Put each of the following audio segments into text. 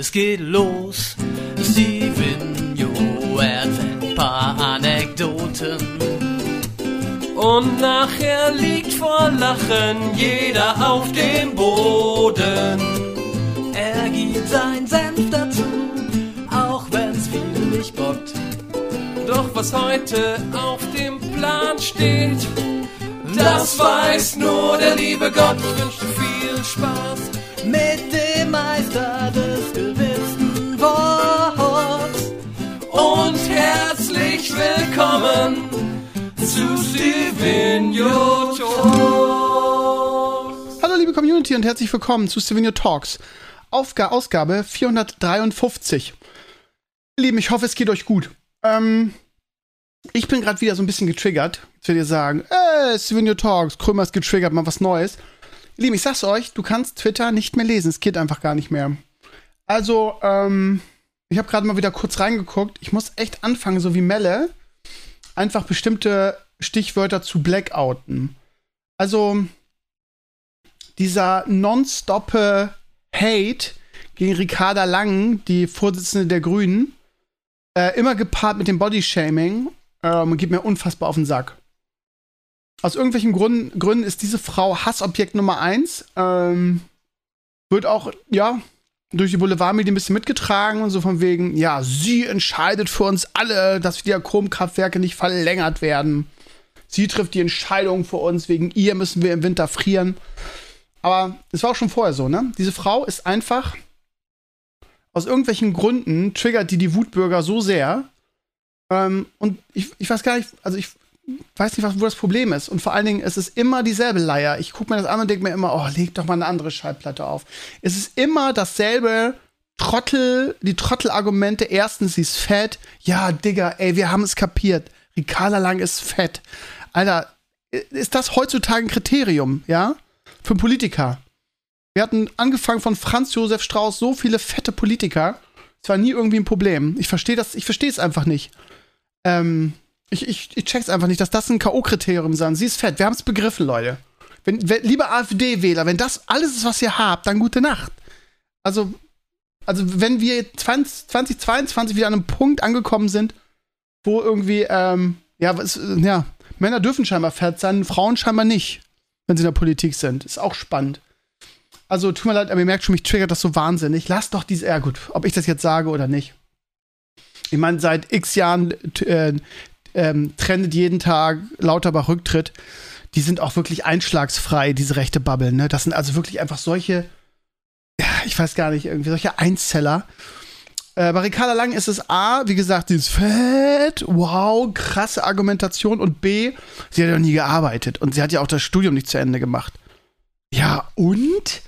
Es geht los, Steven erzählt ein paar Anekdoten. Und nachher liegt vor Lachen jeder auf dem Boden. Er gibt sein Senf dazu, auch wenn's viel nicht bockt. Doch was heute auf dem Plan steht, das weiß nur der liebe Gott. Ich wünsche viel Spaß mit dem Meister Stevenio Talks. Hallo liebe Community und herzlich willkommen zu Stevenio Talks. Aufga Ausgabe 453. Ihr Lieben, ich hoffe, es geht euch gut. Ähm, ich bin gerade wieder so ein bisschen getriggert. Jetzt werdet ihr sagen, äh, Stevenio Talks, Krömer ist getriggert, mal was Neues. Lieben, ich sag's euch, du kannst Twitter nicht mehr lesen. Es geht einfach gar nicht mehr. Also, ähm, ich habe gerade mal wieder kurz reingeguckt. Ich muss echt anfangen, so wie Melle, einfach bestimmte Stichwörter zu blackouten. Also, dieser nonstoppe Hate gegen Ricarda Lang, die Vorsitzende der Grünen, äh, immer gepaart mit dem Bodyshaming, ähm, geht mir unfassbar auf den Sack. Aus irgendwelchen Gründen, Gründen ist diese Frau Hassobjekt Nummer eins. Ähm, wird auch, ja, durch die Boulevardmedien ein bisschen mitgetragen und so von wegen, ja, sie entscheidet für uns alle, dass die Atomkraftwerke nicht verlängert werden. Sie trifft die Entscheidung für uns, wegen ihr müssen wir im Winter frieren. Aber es war auch schon vorher so, ne? Diese Frau ist einfach aus irgendwelchen Gründen triggert die die Wutbürger so sehr. Ähm, und ich, ich weiß gar nicht, also ich weiß nicht, was, wo das Problem ist. Und vor allen Dingen, es ist immer dieselbe Leier. Ich gucke mir das an und denke mir immer, oh, leg doch mal eine andere Schallplatte auf. Es ist immer dasselbe Trottel, die Trottelargumente. Erstens, sie ist fett. Ja, Digga, ey, wir haben es kapiert. Ricarda Lang ist fett. Alter, ist das heutzutage ein Kriterium, ja? Für einen Politiker. Wir hatten angefangen von Franz Josef Strauß so viele fette Politiker. Es war nie irgendwie ein Problem. Ich verstehe das, ich verstehe es einfach nicht. Ähm, ich, ich, ich check's einfach nicht, dass das ein K.O.-Kriterium sein. Sie ist fett. Wir haben es begriffen, Leute. Wenn, wenn, liebe AfD-Wähler, wenn das alles ist, was ihr habt, dann gute Nacht. Also, also wenn wir 20, 2022 wieder an einem Punkt angekommen sind, wo irgendwie, ähm, ja, was, ja, Männer dürfen scheinbar fett sein, Frauen scheinbar nicht, wenn sie in der Politik sind. Ist auch spannend. Also, tut mir leid, aber ihr merkt schon, mich triggert das so wahnsinnig. Lasst doch diese, ja gut, ob ich das jetzt sage oder nicht. Ich meine, seit x Jahren äh, ähm, trendet jeden Tag Lauterbach Rücktritt. Die sind auch wirklich einschlagsfrei, diese rechte Bubble. Ne? Das sind also wirklich einfach solche, ja, ich weiß gar nicht, irgendwie solche Einzeller. Äh, bei Ricarda Lang ist es A, wie gesagt, die ist fett, wow, krasse Argumentation und B, sie hat ja nie gearbeitet und sie hat ja auch das Studium nicht zu Ende gemacht. Ja, und?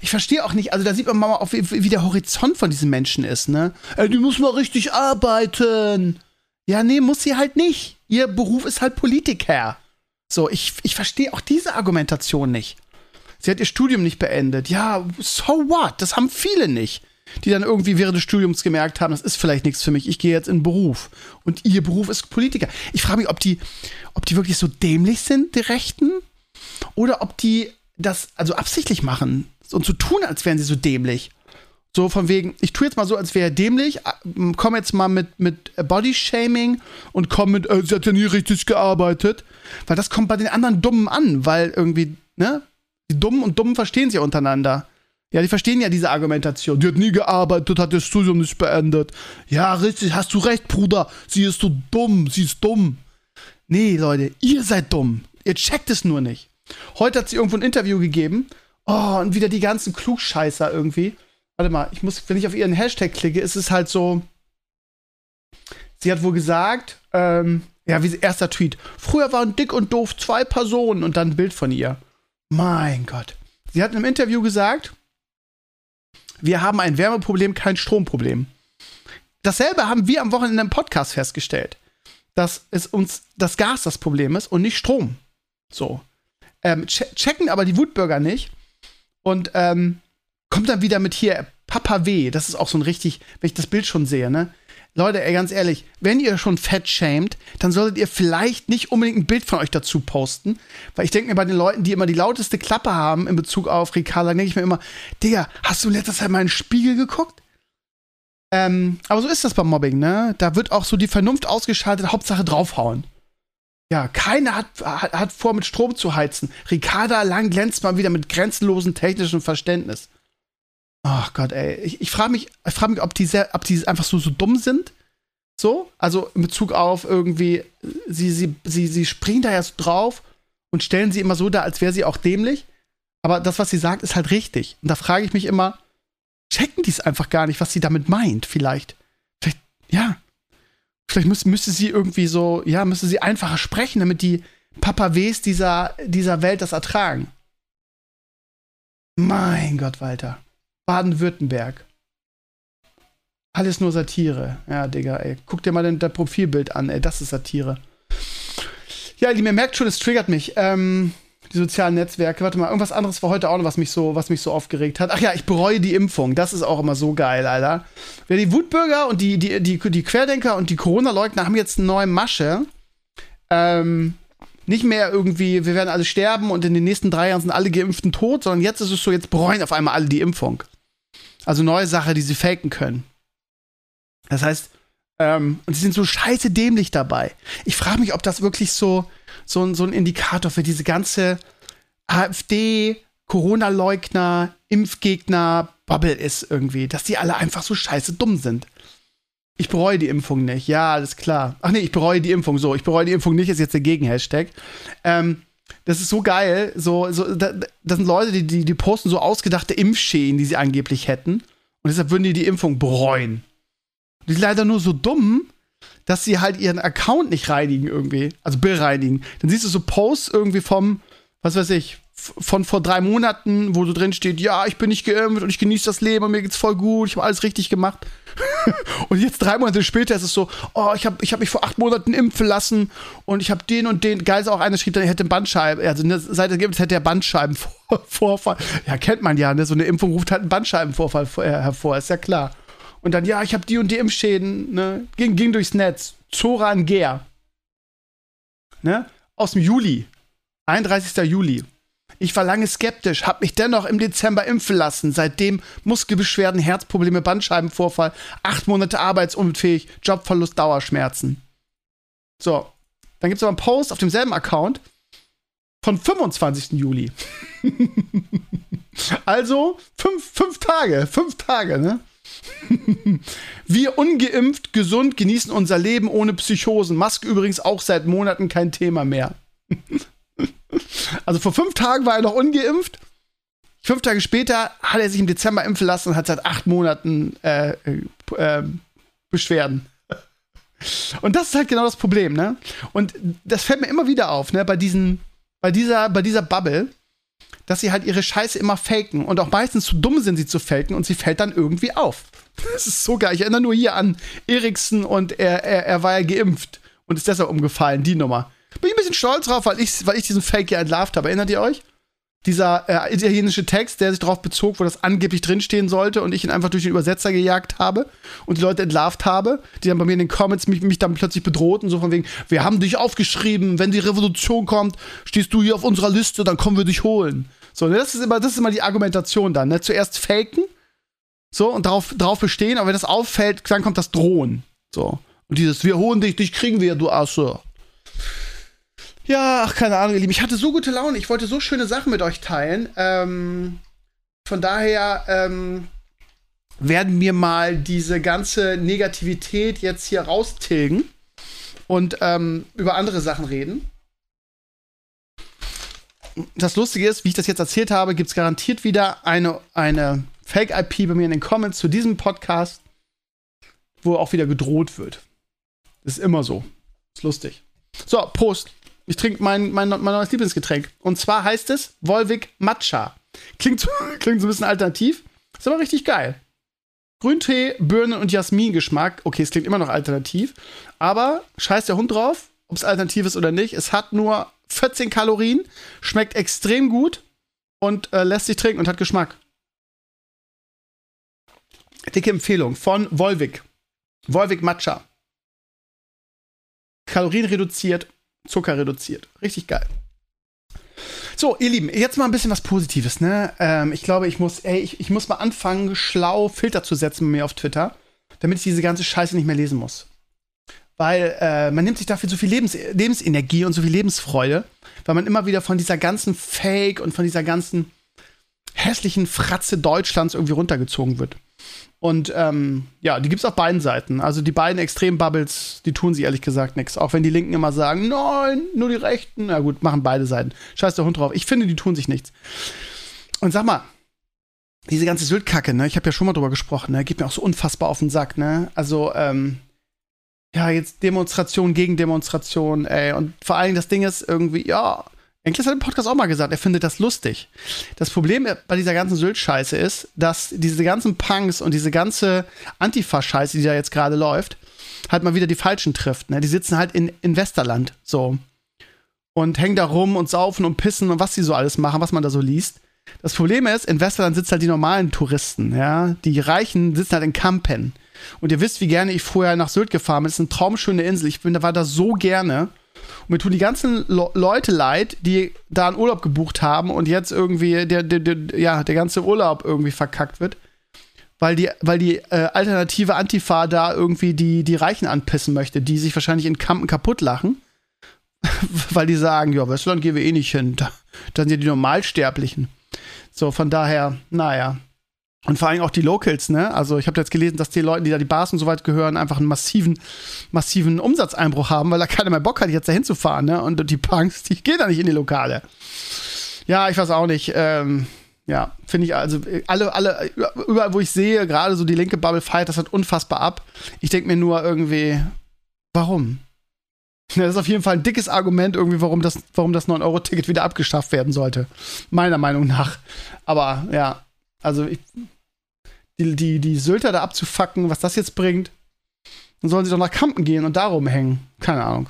Ich verstehe auch nicht, also da sieht man mal, auf, wie, wie der Horizont von diesen Menschen ist, ne? Äh, die muss mal richtig arbeiten. Ja, nee, muss sie halt nicht. Ihr Beruf ist halt Politiker. So, ich, ich verstehe auch diese Argumentation nicht. Sie hat ihr Studium nicht beendet. Ja, so what? Das haben viele nicht. Die dann irgendwie während des Studiums gemerkt haben, das ist vielleicht nichts für mich. Ich gehe jetzt in Beruf. Und ihr Beruf ist Politiker. Ich frage mich, ob die, ob die wirklich so dämlich sind, die Rechten? Oder ob die das also absichtlich machen und so tun, als wären sie so dämlich. So von wegen, ich tue jetzt mal so, als wäre er dämlich, äh, komme jetzt mal mit, mit Bodyshaming und komme mit, äh, sie hat ja nie richtig gearbeitet. Weil das kommt bei den anderen Dummen an, weil irgendwie, ne? Die Dummen und Dummen verstehen sich untereinander. Ja, die verstehen ja diese Argumentation. Die hat nie gearbeitet, hat das Studium nicht beendet. Ja, richtig, hast du recht, Bruder. Sie ist so dumm, sie ist dumm. Nee, Leute, ihr seid dumm. Ihr checkt es nur nicht. Heute hat sie irgendwo ein Interview gegeben. Oh, und wieder die ganzen Klugscheißer irgendwie warte mal, ich muss, wenn ich auf ihren Hashtag klicke, ist es halt so. Sie hat wohl gesagt, ähm, ja, wie erster Tweet. Früher waren dick und doof zwei Personen und dann ein Bild von ihr. Mein Gott. Sie hat im Interview gesagt, wir haben ein Wärmeproblem, kein Stromproblem. Dasselbe haben wir am Wochenende im Podcast festgestellt. Dass es uns das Gas das Problem ist und nicht Strom. So. Ähm, checken aber die Wutbürger nicht. Und ähm, kommt dann wieder mit hier Papa W. Das ist auch so ein richtig, wenn ich das Bild schon sehe, ne? Leute, ey, ganz ehrlich, wenn ihr schon fett schämt, dann solltet ihr vielleicht nicht unbedingt ein Bild von euch dazu posten. Weil ich denke mir bei den Leuten, die immer die lauteste Klappe haben in Bezug auf Ricarda, denke ich mir immer, Digga, hast du letztes Zeit mal in den Spiegel geguckt? Ähm, aber so ist das beim Mobbing, ne? Da wird auch so die Vernunft ausgeschaltet, Hauptsache draufhauen. Ja, keiner hat, hat, hat vor, mit Strom zu heizen. Ricarda Lang glänzt mal wieder mit grenzenlosem technischem Verständnis. Ach Gott, ey. Ich, ich frage mich, frag mich, ob die, sehr, ob die einfach so, so dumm sind. So, also in Bezug auf irgendwie, sie, sie, sie, sie springen da ja so drauf und stellen sie immer so dar, als wäre sie auch dämlich. Aber das, was sie sagt, ist halt richtig. Und da frage ich mich immer, checken die es einfach gar nicht, was sie damit meint, vielleicht. Vielleicht, ja. Vielleicht müsste, müsste sie irgendwie so, ja, müsste sie einfacher sprechen, damit die Papaws dieser, dieser Welt das ertragen. Mein Gott, Walter. Baden-Württemberg. Alles nur Satire. Ja, Digga, ey. Guck dir mal dein, Profilbild an, ey. Das ist Satire. Ja, ihr merkt schon, es triggert mich. Ähm, die sozialen Netzwerke. Warte mal, irgendwas anderes war heute auch noch, was mich so, was mich so aufgeregt hat. Ach ja, ich bereue die Impfung. Das ist auch immer so geil, Alter. Wer die Wutbürger und die, die, die, die Querdenker und die Corona-Leugner haben jetzt eine neue Masche. Ähm, nicht mehr irgendwie, wir werden alle sterben und in den nächsten drei Jahren sind alle Geimpften tot, sondern jetzt ist es so, jetzt bereuen auf einmal alle die Impfung. Also neue Sache, die sie faken können. Das heißt, ähm, und sie sind so scheiße dämlich dabei. Ich frage mich, ob das wirklich so, so, so ein Indikator für diese ganze AfD, Corona-Leugner, Impfgegner, Bubble ist irgendwie, dass die alle einfach so scheiße dumm sind. Ich bereue die Impfung nicht. Ja, alles klar. Ach nee, ich bereue die Impfung. So, ich bereue die Impfung nicht, ist jetzt der Gegen-Hashtag. Ähm, das ist so geil. So, so, da, das sind Leute, die, die, die posten so ausgedachte Impfschäden, die sie angeblich hätten. Und deshalb würden die die Impfung bereuen. Die sind leider nur so dumm, dass sie halt ihren Account nicht reinigen irgendwie. Also bereinigen. Dann siehst du so Posts irgendwie vom, was weiß ich, von vor drei Monaten, wo so drin steht, ja, ich bin nicht geimpft und ich genieße das Leben und mir geht's voll gut, ich habe alles richtig gemacht. und jetzt drei Monate später ist es so, oh, ich habe ich hab mich vor acht Monaten impfen lassen und ich habe den und den, geil ist auch einer schrieb, er hätte Bandscheiben, also eine Seite gibt, hätte er Bandscheibenvorfall. Ja, kennt man ja, ne? so eine Impfung ruft halt einen Bandscheibenvorfall hervor, ist ja klar. Und dann, ja, ich habe die und die Impfschäden, ne? Ging, ging durchs Netz. Zoran Ger. Ne? Aus dem Juli. 31. Juli. Ich war lange skeptisch, habe mich dennoch im Dezember impfen lassen. Seitdem Muskelbeschwerden, Herzprobleme, Bandscheibenvorfall, acht Monate arbeitsunfähig, Jobverlust, Dauerschmerzen. So, dann gibt es aber einen Post auf demselben Account von 25. Juli. also fünf, fünf Tage, fünf Tage, ne? Wir ungeimpft, gesund genießen unser Leben ohne Psychosen. Maske übrigens auch seit Monaten kein Thema mehr. also vor fünf Tagen war er noch ungeimpft. Fünf Tage später hat er sich im Dezember impfen lassen und hat seit acht Monaten äh, äh, Beschwerden. Und das ist halt genau das Problem, ne? Und das fällt mir immer wieder auf, ne? Bei diesen, bei dieser, bei dieser Bubble dass sie halt ihre Scheiße immer faken und auch meistens zu dumm sind, sie zu faken und sie fällt dann irgendwie auf. Das ist so geil. Ich erinnere nur hier an Eriksen und er, er, er war ja geimpft und ist deshalb umgefallen, die Nummer. Bin ich ein bisschen stolz drauf, weil ich, weil ich diesen Fake ja entlarvt habe. Erinnert ihr euch? Dieser äh, italienische Text, der sich darauf bezog, wo das angeblich drinstehen sollte und ich ihn einfach durch den Übersetzer gejagt habe und die Leute entlarvt habe, die dann bei mir in den Comments mich, mich dann plötzlich bedrohten, so von wegen, wir haben dich aufgeschrieben, wenn die Revolution kommt, stehst du hier auf unserer Liste, dann kommen wir dich holen. So, ne, das ist immer, das ist immer die Argumentation dann, ne? Zuerst faken, so, und darauf, darauf bestehen, aber wenn das auffällt, dann kommt das Drohen. So. Und dieses, wir holen dich, dich kriegen wir, du Asse. Ja, ach, keine Ahnung, ihr Lieben. Ich hatte so gute Laune. Ich wollte so schöne Sachen mit euch teilen. Ähm, von daher ähm, werden wir mal diese ganze Negativität jetzt hier raustilgen und ähm, über andere Sachen reden. Das Lustige ist, wie ich das jetzt erzählt habe, gibt es garantiert wieder eine, eine Fake-IP bei mir in den Comments zu diesem Podcast, wo auch wieder gedroht wird. Ist immer so. Ist lustig. So, Prost. Ich trinke mein, mein, mein neues Lieblingsgetränk. Und zwar heißt es Volvic Matcha. Klingt, klingt so ein bisschen alternativ. Ist aber richtig geil. Grüntee, Birnen und Jasmin-Geschmack. Okay, es klingt immer noch alternativ. Aber scheiß der Hund drauf, ob es alternativ ist oder nicht. Es hat nur 14 Kalorien, schmeckt extrem gut und äh, lässt sich trinken und hat Geschmack. Dicke Empfehlung von Volvic. Volvic Matcha. Kalorien reduziert, Zucker reduziert. Richtig geil. So, ihr Lieben, jetzt mal ein bisschen was Positives, ne? Ähm, ich glaube, ich muss, ey, ich, ich muss mal anfangen, schlau Filter zu setzen bei mir auf Twitter. damit ich diese ganze Scheiße nicht mehr lesen muss. Weil äh, man nimmt sich dafür so viel Lebens Lebensenergie und so viel Lebensfreude, weil man immer wieder von dieser ganzen Fake und von dieser ganzen hässlichen Fratze Deutschlands irgendwie runtergezogen wird. Und ähm, ja, die gibt's auf beiden Seiten. Also die beiden Extrembubbles, die tun sie ehrlich gesagt nichts. Auch wenn die Linken immer sagen, nein, nur die Rechten. Na gut, machen beide Seiten. Scheiß der Hund drauf. Ich finde, die tun sich nichts. Und sag mal, diese ganze Syltkacke, ne, ich habe ja schon mal drüber gesprochen, ne, geht mir auch so unfassbar auf den Sack, ne? Also, ähm, ja, jetzt Demonstration gegen Demonstration, ey. Und vor Dingen das Ding ist irgendwie, ja, Enkles hat im Podcast auch mal gesagt, er findet das lustig. Das Problem bei dieser ganzen Sylt-Scheiße ist, dass diese ganzen Punks und diese ganze Antifa-Scheiße, die da jetzt gerade läuft, halt mal wieder die Falschen trifft. Ne? Die sitzen halt in, in Westerland so und hängen da rum und saufen und pissen und was sie so alles machen, was man da so liest. Das Problem ist, in Westerland sitzen halt die normalen Touristen, ja. Die Reichen sitzen halt in Kampen. Und ihr wisst, wie gerne ich vorher nach Sylt gefahren bin. Das ist eine traumschöne Insel. Ich bin, da war da so gerne. Und mir tun die ganzen Le Leute leid, die da einen Urlaub gebucht haben und jetzt irgendwie der, der, der, ja, der ganze Urlaub irgendwie verkackt wird. Weil die, weil die äh, alternative Antifa da irgendwie die, die Reichen anpissen möchte, die sich wahrscheinlich in Kampen kaputt lachen. weil die sagen, ja, Westland gehen wir eh nicht hin. Da, da sind ja die Normalsterblichen. So, von daher, naja. Und vor allem auch die Locals, ne? Also ich habe jetzt gelesen, dass die Leute, die da die Bars und so weit gehören, einfach einen massiven, massiven Umsatzeinbruch haben, weil da keiner mehr Bock hat, jetzt da hinzufahren, ne? Und die Punks, die gehen da nicht in die Lokale. Ja, ich weiß auch nicht. Ähm, ja, finde ich also alle, alle, überall, wo ich sehe, gerade so die linke Bubble feiert das halt unfassbar ab. Ich denke mir nur irgendwie, warum? Das ist auf jeden Fall ein dickes Argument, irgendwie, warum das, warum das 9-Euro-Ticket wieder abgeschafft werden sollte. Meiner Meinung nach. Aber ja, also ich, die, die, die Sylter da abzufacken, was das jetzt bringt, dann sollen sie doch nach Kampen gehen und darum hängen. Keine Ahnung.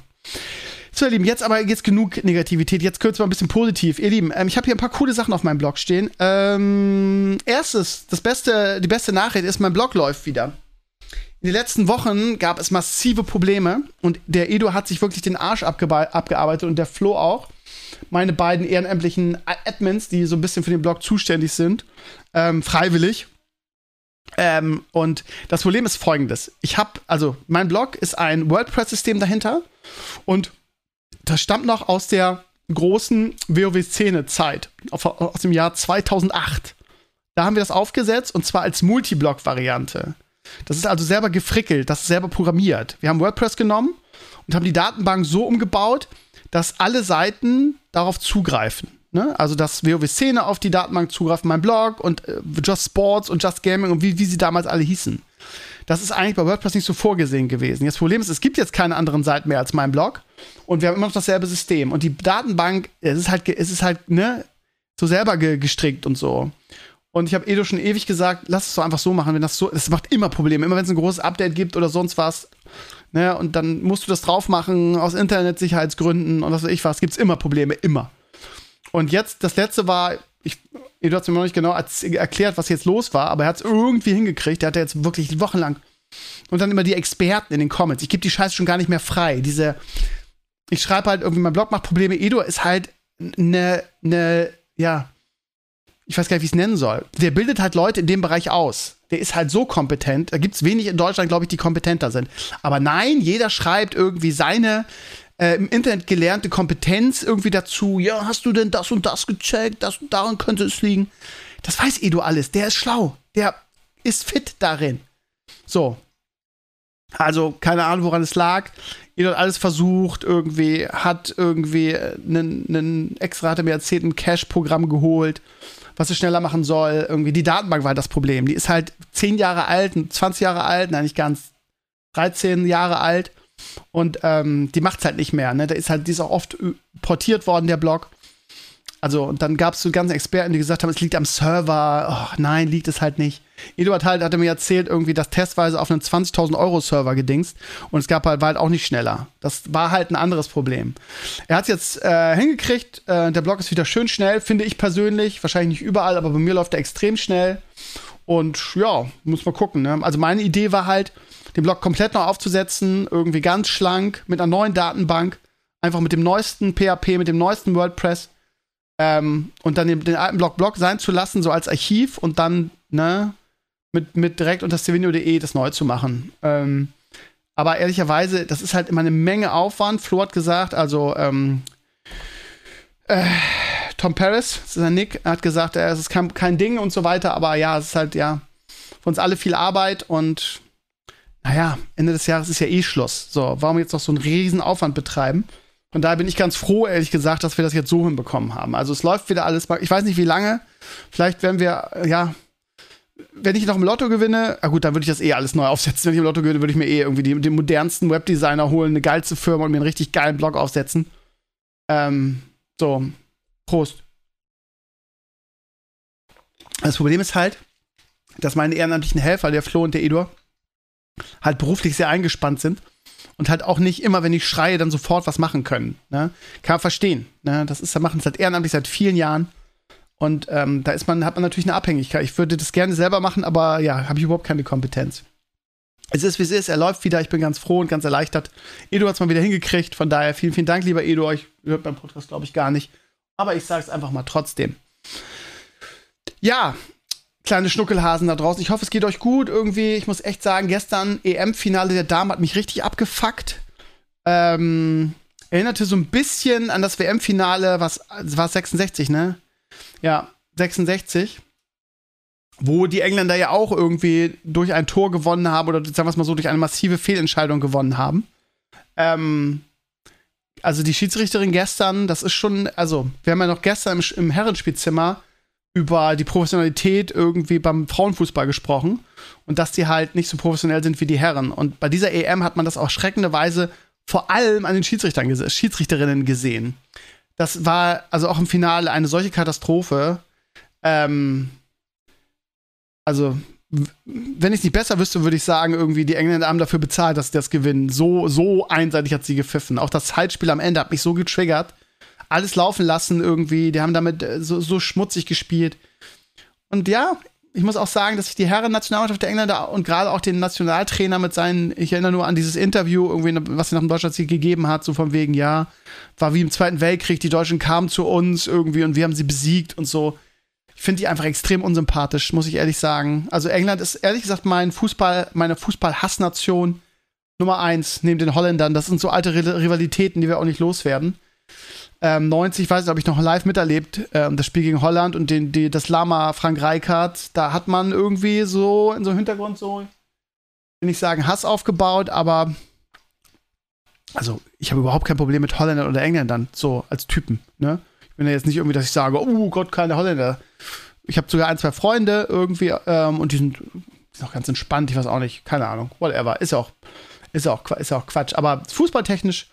So, ihr Lieben, jetzt aber jetzt genug Negativität. Jetzt kurz mal ein bisschen positiv. Ihr Lieben, ähm, ich habe hier ein paar coole Sachen auf meinem Blog stehen. Ähm, erstes, das beste, die beste Nachricht ist, mein Blog läuft wieder. In den letzten Wochen gab es massive Probleme und der Edo hat sich wirklich den Arsch abgearbeitet und der Flo auch meine beiden ehrenamtlichen Admins, die so ein bisschen für den Blog zuständig sind, ähm, freiwillig. Ähm, und das Problem ist folgendes. Ich habe, also mein Blog ist ein WordPress-System dahinter und das stammt noch aus der großen WoW-Szene-Zeit, aus dem Jahr 2008. Da haben wir das aufgesetzt und zwar als Multiblog-Variante. Das ist also selber gefrickelt, das ist selber programmiert. Wir haben WordPress genommen und haben die Datenbank so umgebaut, dass alle Seiten darauf zugreifen. Ne? Also, dass WoW-Szene auf die Datenbank zugreift, mein Blog und äh, Just Sports und Just Gaming und wie, wie sie damals alle hießen. Das ist eigentlich bei WordPress nicht so vorgesehen gewesen. Das Problem ist, es gibt jetzt keine anderen Seiten mehr als mein Blog und wir haben immer noch dasselbe System. Und die Datenbank, es ist halt, es ist halt, ne, so selber ge gestrickt und so. Und ich habe Edo schon ewig gesagt, lass es doch einfach so machen, wenn das so, das macht immer Probleme. Immer wenn es ein großes Update gibt oder sonst was, Ne, und dann musst du das drauf machen aus Internetsicherheitsgründen und was weiß ich was. Gibt es immer Probleme, immer. Und jetzt, das letzte war, ich, du hast mir noch nicht genau erklärt, was jetzt los war, aber er hat es irgendwie hingekriegt. Der hatte jetzt wirklich wochenlang. Und dann immer die Experten in den Comments. Ich gebe die Scheiße schon gar nicht mehr frei. Diese, ich schreibe halt irgendwie, mein Blog macht Probleme. Edo ist halt eine, eine, ja, ich weiß gar nicht, wie ich es nennen soll. Der bildet halt Leute in dem Bereich aus. Der ist halt so kompetent. Da gibt es wenig in Deutschland, glaube ich, die kompetenter sind. Aber nein, jeder schreibt irgendwie seine äh, im Internet gelernte Kompetenz irgendwie dazu. Ja, hast du denn das und das gecheckt? Das und daran könnte es liegen. Das weiß Edu alles. Der ist schlau. Der ist fit darin. So. Also, keine Ahnung, woran es lag. Edu hat alles versucht, irgendwie, hat irgendwie einen extra, hat er mir erzählt, ein Cache-Programm geholt was es schneller machen soll. Irgendwie die Datenbank war das Problem. Die ist halt 10 Jahre alt, 20 Jahre alt, nein, nicht ganz, 13 Jahre alt. Und ähm, die macht es halt nicht mehr. Ne? Da ist halt, die ist auch oft portiert worden, der Blog. Also, und dann gab es so ganze Experten, die gesagt haben, es liegt am Server. Oh, nein, liegt es halt nicht. Eduard halt hatte mir erzählt, irgendwie das testweise auf einen 20.000 Euro Server gedingst und es gab halt, war halt auch nicht schneller. Das war halt ein anderes Problem. Er hat es jetzt äh, hingekriegt. Äh, der Blog ist wieder schön schnell, finde ich persönlich. Wahrscheinlich nicht überall, aber bei mir läuft er extrem schnell. Und ja, muss man gucken. Ne? Also meine Idee war halt, den Blog komplett neu aufzusetzen, irgendwie ganz schlank, mit einer neuen Datenbank, einfach mit dem neuesten PHP, mit dem neuesten WordPress ähm, und dann den, den alten Blog Blog sein zu lassen, so als Archiv und dann, ne, mit, mit direkt unter stevenio.de das neu zu machen. Ähm, aber ehrlicherweise, das ist halt immer eine Menge Aufwand. Flo hat gesagt, also ähm, äh, Tom Paris, das ist ein Nick, hat gesagt, äh, es ist kein, kein Ding und so weiter, aber ja, es ist halt ja für uns alle viel Arbeit und naja, Ende des Jahres ist ja eh Schluss. So, warum jetzt noch so einen riesen Aufwand betreiben? Von daher bin ich ganz froh, ehrlich gesagt, dass wir das jetzt so hinbekommen haben. Also es läuft wieder alles. Ich weiß nicht, wie lange. Vielleicht werden wir, ja, wenn ich noch im Lotto gewinne, ah gut, dann würde ich das eh alles neu aufsetzen. Wenn ich im Lotto gewinne, würde ich mir eh irgendwie die, den modernsten Webdesigner holen, eine geilste Firma und mir einen richtig geilen Blog aufsetzen. Ähm, so, Prost. Das Problem ist halt, dass meine ehrenamtlichen Helfer, der Flo und der Edor, halt beruflich sehr eingespannt sind und halt auch nicht immer, wenn ich schreie, dann sofort was machen können. Ne? Kann man verstehen. Ne? Das ist, machen es halt ehrenamtlich seit vielen Jahren. Und ähm, da ist man, hat man natürlich eine Abhängigkeit. Ich würde das gerne selber machen, aber ja, habe ich überhaupt keine Kompetenz. Es ist, wie es ist, er läuft wieder, ich bin ganz froh und ganz erleichtert. Edu hat es mal wieder hingekriegt, von daher vielen, vielen Dank, lieber Edu. Ich hört beim Podcast, glaube ich, gar nicht. Aber ich sage es einfach mal trotzdem. Ja, kleine Schnuckelhasen da draußen. Ich hoffe, es geht euch gut irgendwie. Ich muss echt sagen, gestern EM-Finale der Damen hat mich richtig abgefuckt. Ähm, erinnerte so ein bisschen an das WM-Finale, was war 66, ne? Ja, 66. Wo die Engländer ja auch irgendwie durch ein Tor gewonnen haben oder sagen wir es mal so, durch eine massive Fehlentscheidung gewonnen haben. Ähm, also die Schiedsrichterin gestern, das ist schon, also wir haben ja noch gestern im, im Herrenspielzimmer über die Professionalität irgendwie beim Frauenfußball gesprochen und dass die halt nicht so professionell sind wie die Herren. Und bei dieser EM hat man das auch schreckenderweise vor allem an den Schiedsrichtern, Schiedsrichterinnen gesehen. Das war also auch im Finale eine solche Katastrophe. Ähm, also, wenn ich es nicht besser wüsste, würde ich sagen, irgendwie die Engländer haben dafür bezahlt, dass sie das gewinnen. So, so einseitig hat sie gepfiffen. Auch das Zeitspiel am Ende hat mich so getriggert alles laufen lassen irgendwie. Die haben damit äh, so, so schmutzig gespielt. Und ja, ich muss auch sagen, dass ich die Herren-Nationalmannschaft der Engländer und gerade auch den Nationaltrainer mit seinen, ich erinnere nur an dieses Interview, irgendwie, was er nach dem Deutschlandsieg gegeben hat, so von wegen, ja, war wie im Zweiten Weltkrieg, die Deutschen kamen zu uns irgendwie und wir haben sie besiegt und so. Ich finde die einfach extrem unsympathisch, muss ich ehrlich sagen. Also England ist ehrlich gesagt mein Fußball, meine Fußball-Hassnation Nummer eins neben den Holländern. Das sind so alte Rivalitäten, die wir auch nicht loswerden ähm, 90, ich weiß nicht, ob ich noch live miterlebt, ähm, das Spiel gegen Holland und den, die, das Lama Frank Reichardt, da hat man irgendwie so in so einem Hintergrund so, will nicht sagen Hass aufgebaut, aber also ich habe überhaupt kein Problem mit Holländern oder Engländern, so als Typen, ne? Ich bin ja jetzt nicht irgendwie, dass ich sage, oh Gott, keine Holländer. Ich habe sogar ein, zwei Freunde irgendwie ähm, und die sind, sind auch ganz entspannt, ich weiß auch nicht, keine Ahnung, whatever. Ist ja auch, ist auch, ist auch Quatsch. Aber fußballtechnisch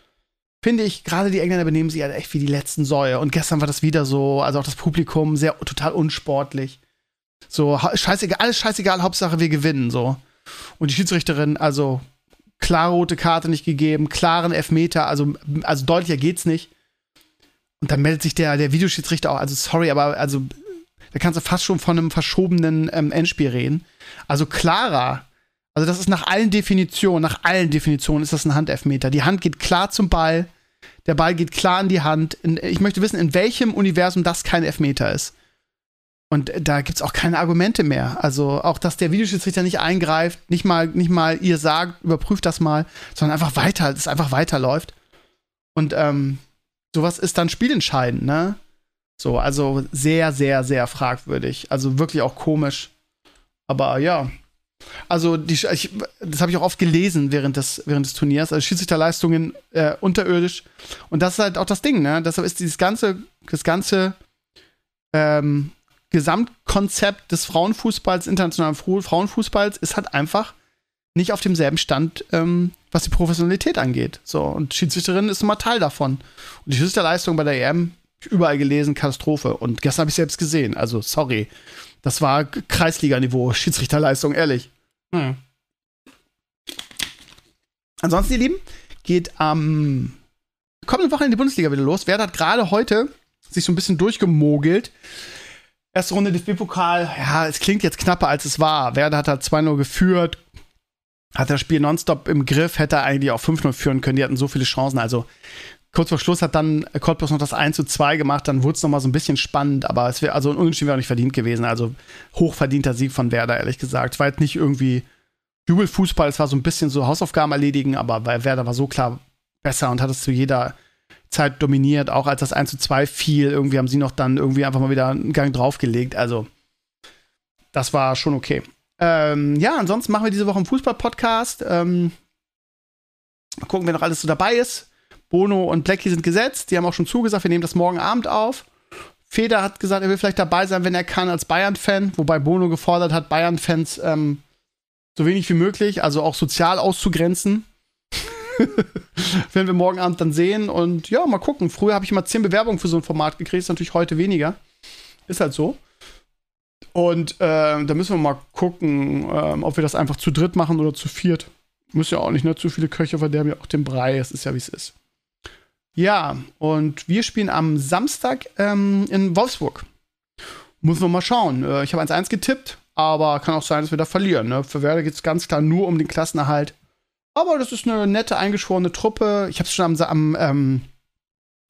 finde ich, gerade die Engländer benehmen sich halt echt wie die letzten Säue. Und gestern war das wieder so, also auch das Publikum sehr total unsportlich. So, scheißegal, alles scheißegal, Hauptsache wir gewinnen, so. Und die Schiedsrichterin, also klare rote Karte nicht gegeben, klaren Elfmeter, also, also deutlicher geht's nicht. Und dann meldet sich der, der Videoschiedsrichter auch, also sorry, aber also da kannst du fast schon von einem verschobenen ähm, Endspiel reden. Also klarer also das ist nach allen Definitionen, nach allen Definitionen ist das ein Handelfmeter. Die Hand geht klar zum Ball, der Ball geht klar in die Hand. ich möchte wissen, in welchem Universum das kein Elfmeter ist. Und da gibt es auch keine Argumente mehr. Also auch, dass der Videoschiedsrichter nicht eingreift, nicht mal, nicht mal ihr sagt, überprüft das mal, sondern einfach weiter, es einfach weiterläuft. Und ähm, sowas ist dann spielentscheidend, ne? So, also sehr, sehr, sehr fragwürdig. Also wirklich auch komisch. Aber ja, also, die, ich, das habe ich auch oft gelesen während des, während des Turniers. Also, Schiedsrichterleistungen äh, unterirdisch. Und das ist halt auch das Ding, ne? Deshalb ist dieses ganze, das ganze ähm, Gesamtkonzept des Frauenfußballs, internationalen Frauenfußballs, ist halt einfach nicht auf demselben Stand, ähm, was die Professionalität angeht. So, und Schiedsrichterin ist immer Teil davon. Und die Schiedsrichterleistung bei der EM, überall gelesen, Katastrophe. Und gestern habe ich selbst gesehen. Also, sorry. Das war Kreisliganiveau, Schiedsrichterleistung, ehrlich. Hm. Ansonsten, ihr Lieben, geht am kommenden Woche in die Bundesliga wieder los. Werder hat gerade heute sich so ein bisschen durchgemogelt. Erste Runde des B-Pokal, ja, es klingt jetzt knapper als es war. Werder hat halt 2-0 geführt, hat das Spiel nonstop im Griff, hätte eigentlich auch 5-0 führen können. Die hatten so viele Chancen. Also kurz vor Schluss hat dann Cottbus noch das 1 zu 2 gemacht, dann wurde es nochmal so ein bisschen spannend, aber es wäre, also ein Unentschieden wäre auch nicht verdient gewesen. Also hochverdienter Sieg von Werder, ehrlich gesagt. Es war jetzt nicht irgendwie Jubelfußball, es war so ein bisschen so Hausaufgaben erledigen, aber weil Werder war so klar besser und hat es zu jeder Zeit dominiert, auch als das 1 zu 2 fiel. Irgendwie haben sie noch dann irgendwie einfach mal wieder einen Gang draufgelegt. Also, das war schon okay. Ähm, ja, ansonsten machen wir diese Woche einen Fußball-Podcast. Ähm, gucken, wer noch alles so dabei ist. Bono und Blackie sind gesetzt. Die haben auch schon zugesagt, wir nehmen das morgen Abend auf. Feder hat gesagt, er will vielleicht dabei sein, wenn er kann, als Bayern-Fan. Wobei Bono gefordert hat, Bayern-Fans ähm, so wenig wie möglich, also auch sozial auszugrenzen. werden wir morgen Abend dann sehen. Und ja, mal gucken. Früher habe ich immer zehn Bewerbungen für so ein Format gekriegt, ist natürlich heute weniger. Ist halt so. Und äh, da müssen wir mal gucken, äh, ob wir das einfach zu dritt machen oder zu viert. Muss ja auch nicht, ne? Zu viele Köche verderben ja auch den Brei. Es ist ja, wie es ist. Ja, und wir spielen am Samstag ähm, in Wolfsburg. Muss man mal schauen. Äh, ich habe 1-1 getippt, aber kann auch sein, dass wir da verlieren. Ne? Für Werder geht es ganz klar nur um den Klassenerhalt. Aber das ist eine nette, eingeschworene Truppe. Ich habe es schon am, am ähm,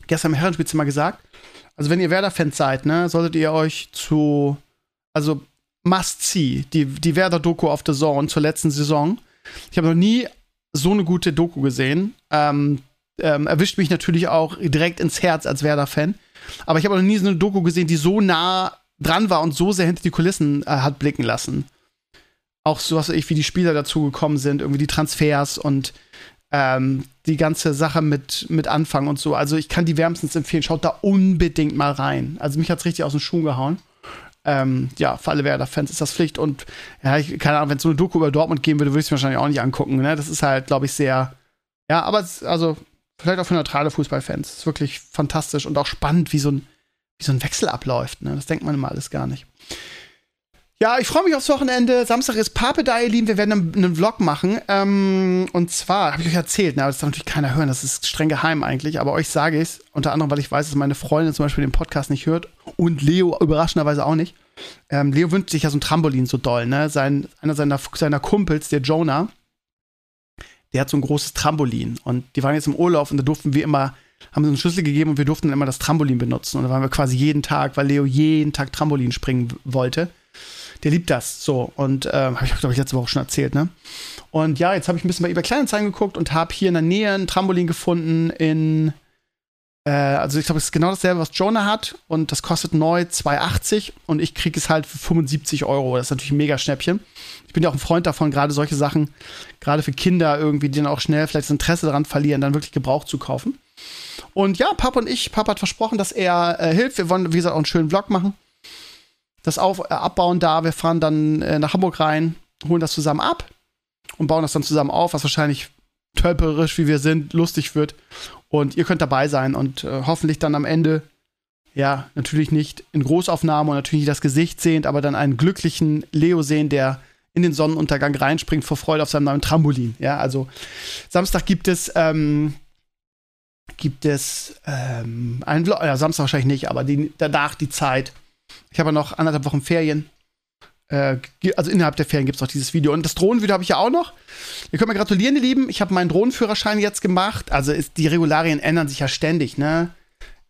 gestern im Herrenspielzimmer gesagt. Also, wenn ihr Werder-Fans seid, ne, solltet ihr euch zu, also Must See, die, die Werder-Doku auf The Zone zur letzten Saison. Ich habe noch nie so eine gute Doku gesehen. Ähm, ähm, erwischt mich natürlich auch direkt ins Herz als Werder-Fan. Aber ich habe noch nie so eine Doku gesehen, die so nah dran war und so sehr hinter die Kulissen äh, hat blicken lassen. Auch so was ich, wie die Spieler dazugekommen sind, irgendwie die Transfers und ähm, die ganze Sache mit, mit Anfang und so. Also ich kann die wärmstens empfehlen. Schaut da unbedingt mal rein. Also mich hat es richtig aus den Schuhen gehauen. Ähm, ja, für alle Werder-Fans ist das Pflicht. Und ja, ich, keine Ahnung, wenn es so eine Doku über Dortmund geben würde, würde ich es wahrscheinlich auch nicht angucken. Ne? Das ist halt, glaube ich, sehr. Ja, aber es, also vielleicht auch für neutrale Fußballfans. Ist wirklich fantastisch und auch spannend, wie so ein, wie so ein Wechsel abläuft. Ne? Das denkt man immer alles gar nicht. Ja, ich freue mich aufs Wochenende. Samstag ist Pape da, ihr Lieben. Wir werden einen, einen Vlog machen. Ähm, und zwar, habe ich euch erzählt, ne, das darf natürlich keiner hören, das ist streng geheim eigentlich, aber euch sage ich es, unter anderem, weil ich weiß, dass meine Freundin zum Beispiel den Podcast nicht hört und Leo überraschenderweise auch nicht. Ähm, Leo wünscht sich ja so ein Trampolin so doll, ne? Sein, einer seiner, seiner Kumpels, der Jonah, der hat so ein großes Trampolin. Und die waren jetzt im Urlaub und da durften wir immer, haben sie einen Schlüssel gegeben und wir durften dann immer das Trampolin benutzen. Und da waren wir quasi jeden Tag, weil Leo jeden Tag Trampolin springen wollte. Der liebt das so. Und äh, habe ich, glaube ich, letzte Woche schon erzählt, ne? Und ja, jetzt habe ich ein bisschen bei eBay Kleinanzeigen geguckt und habe hier in der Nähe ein Trampolin gefunden in äh, also ich glaube, es ist genau dasselbe, was Jonah hat und das kostet neu 2,80 und ich kriege es halt für 75 Euro. Das ist natürlich ein mega Schnäppchen. Ich bin ja auch ein Freund davon, gerade solche Sachen, gerade für Kinder irgendwie, die dann auch schnell vielleicht das Interesse daran verlieren, dann wirklich Gebrauch zu kaufen. Und ja, Papa und ich, Papa hat versprochen, dass er äh, hilft. Wir wollen, wie gesagt, auch einen schönen Vlog machen. Das Auf, äh, Abbauen da. Wir fahren dann äh, nach Hamburg rein, holen das zusammen ab und bauen das dann zusammen auf, was wahrscheinlich tölperisch, wie wir sind, lustig wird. Und ihr könnt dabei sein und äh, hoffentlich dann am Ende, ja, natürlich nicht in Großaufnahme und natürlich nicht das Gesicht sehend, aber dann einen glücklichen Leo sehen, der in den Sonnenuntergang reinspringt vor Freude auf seinem neuen Trampolin. Ja, also Samstag gibt es, ähm, gibt es ähm, einen Vlog, ja, Samstag wahrscheinlich nicht, aber die, danach die Zeit. Ich habe noch anderthalb Wochen Ferien. Äh, also innerhalb der Ferien gibt es auch dieses Video. Und das Drohnenvideo habe ich ja auch noch. Ihr könnt mir gratulieren, ihr Lieben. Ich habe meinen Drohnenführerschein jetzt gemacht. Also ist, die Regularien ändern sich ja ständig, ne?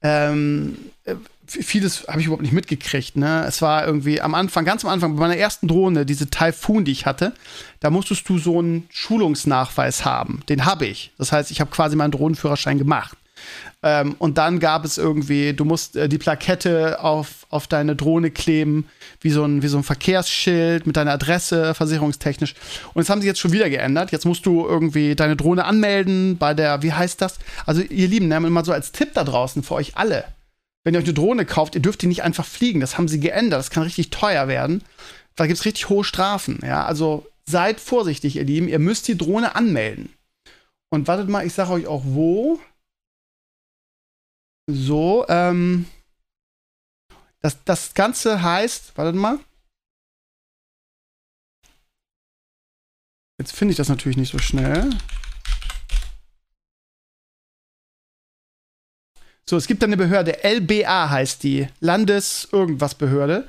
Ähm, äh, vieles habe ich überhaupt nicht mitgekriegt. Ne? Es war irgendwie am Anfang, ganz am Anfang, bei meiner ersten Drohne, diese Typhoon, die ich hatte, da musstest du so einen Schulungsnachweis haben. Den habe ich. Das heißt, ich habe quasi meinen Drohnenführerschein gemacht. Ähm, und dann gab es irgendwie, du musst äh, die Plakette auf, auf deine Drohne kleben, wie so, ein, wie so ein Verkehrsschild mit deiner Adresse, versicherungstechnisch. Und das haben sie jetzt schon wieder geändert. Jetzt musst du irgendwie deine Drohne anmelden bei der, wie heißt das? Also, ihr Lieben, ne, mal so als Tipp da draußen für euch alle. Wenn ihr euch eine Drohne kauft, ihr dürft die nicht einfach fliegen. Das haben sie geändert. Das kann richtig teuer werden. Da gibt es richtig hohe Strafen. Ja, also seid vorsichtig, ihr Lieben. Ihr müsst die Drohne anmelden. Und wartet mal, ich sage euch auch wo. So, ähm. Das, das Ganze heißt, wartet mal. Jetzt finde ich das natürlich nicht so schnell. So, es gibt da eine Behörde, LBA heißt die, Landes-Irgendwas-Behörde.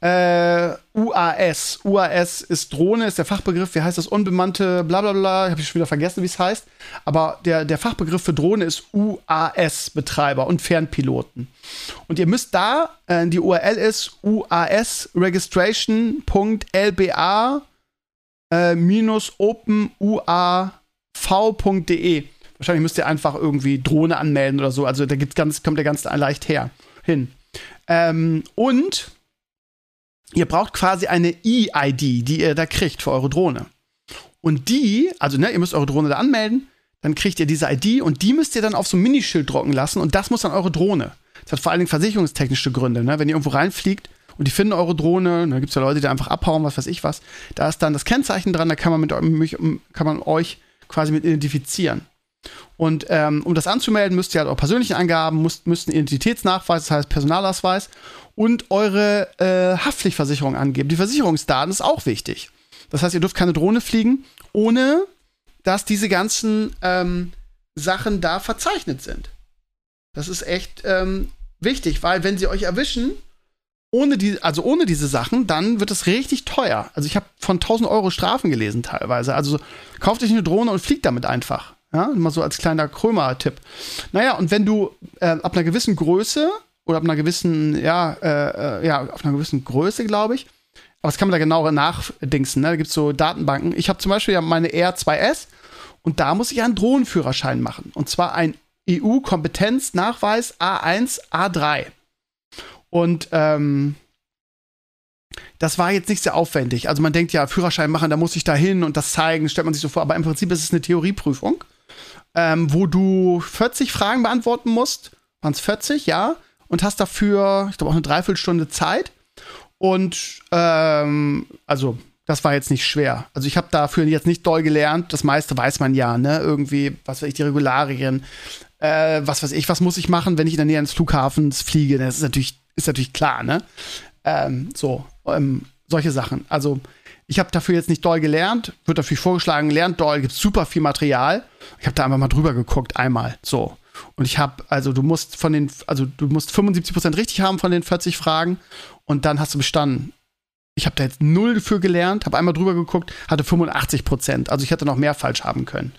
Äh, UAS. UAS ist Drohne, ist der Fachbegriff. Wie heißt das? Unbemannte, bla bla bla. Habe ich schon wieder vergessen, wie es heißt. Aber der, der Fachbegriff für Drohne ist UAS-Betreiber und Fernpiloten. Und ihr müsst da, äh, die URL ist uasregistration.lba äh, openuav.de. Wahrscheinlich müsst ihr einfach irgendwie Drohne anmelden oder so. Also da gibt's ganz, kommt der ganz leicht her hin. Ähm, und ihr braucht quasi eine E-ID, die ihr da kriegt für eure Drohne. Und die, also ne, ihr müsst eure Drohne da anmelden, dann kriegt ihr diese ID und die müsst ihr dann auf so ein Minischild drucken lassen und das muss dann eure Drohne. Das hat vor allen Dingen versicherungstechnische Gründe. Ne? Wenn ihr irgendwo reinfliegt und die finden eure Drohne, da gibt es ja Leute, die einfach abhauen, was weiß ich was, da ist dann das Kennzeichen dran, da kann man, mit, kann man euch quasi mit identifizieren. Und ähm, um das anzumelden, müsst ihr halt auch persönliche Angaben, müsst, müsst einen Identitätsnachweis, das heißt Personalausweis und eure äh, Haftpflichtversicherung angeben. Die Versicherungsdaten ist auch wichtig. Das heißt, ihr dürft keine Drohne fliegen, ohne dass diese ganzen ähm, Sachen da verzeichnet sind. Das ist echt ähm, wichtig, weil wenn sie euch erwischen, ohne die, also ohne diese Sachen, dann wird es richtig teuer. Also ich habe von 1000 Euro Strafen gelesen teilweise. Also kauft euch eine Drohne und fliegt damit einfach. Ja, mal so als kleiner Krömer-Tipp. Naja, und wenn du äh, ab einer gewissen Größe oder ab einer gewissen, ja, äh, äh, ja, auf einer gewissen Größe, glaube ich, aber das kann man da genauer nachdingsen, ne? Da gibt es so Datenbanken. Ich habe zum Beispiel ja meine R2S und da muss ich einen Drohnenführerschein machen. Und zwar ein EU-Kompetenznachweis A1, A3. Und ähm, das war jetzt nicht sehr aufwendig. Also man denkt ja, Führerschein machen, da muss ich da hin und das zeigen, stellt man sich so vor. Aber im Prinzip ist es eine Theorieprüfung ähm, wo du 40 Fragen beantworten musst. Waren es 40, ja. Und hast dafür, ich glaube, auch eine Dreiviertelstunde Zeit. Und ähm, also, das war jetzt nicht schwer. Also, ich habe dafür jetzt nicht doll gelernt. Das meiste weiß man ja, ne? Irgendwie, was weiß ich, die Regularien. Äh, was weiß ich, was muss ich machen, wenn ich in der Nähe eines Flughafens fliege? Das ist natürlich, ist natürlich klar, ne? Ähm, so, ähm, solche Sachen. Also, ich habe dafür jetzt nicht doll gelernt, wird dafür vorgeschlagen, lernt doll, gibt super viel Material. Ich habe da einfach mal drüber geguckt, einmal, so. Und ich habe, also du musst von den, also du musst 75% richtig haben von den 40 Fragen und dann hast du bestanden. Ich habe da jetzt null für gelernt, habe einmal drüber geguckt, hatte 85%. Also ich hätte noch mehr falsch haben können.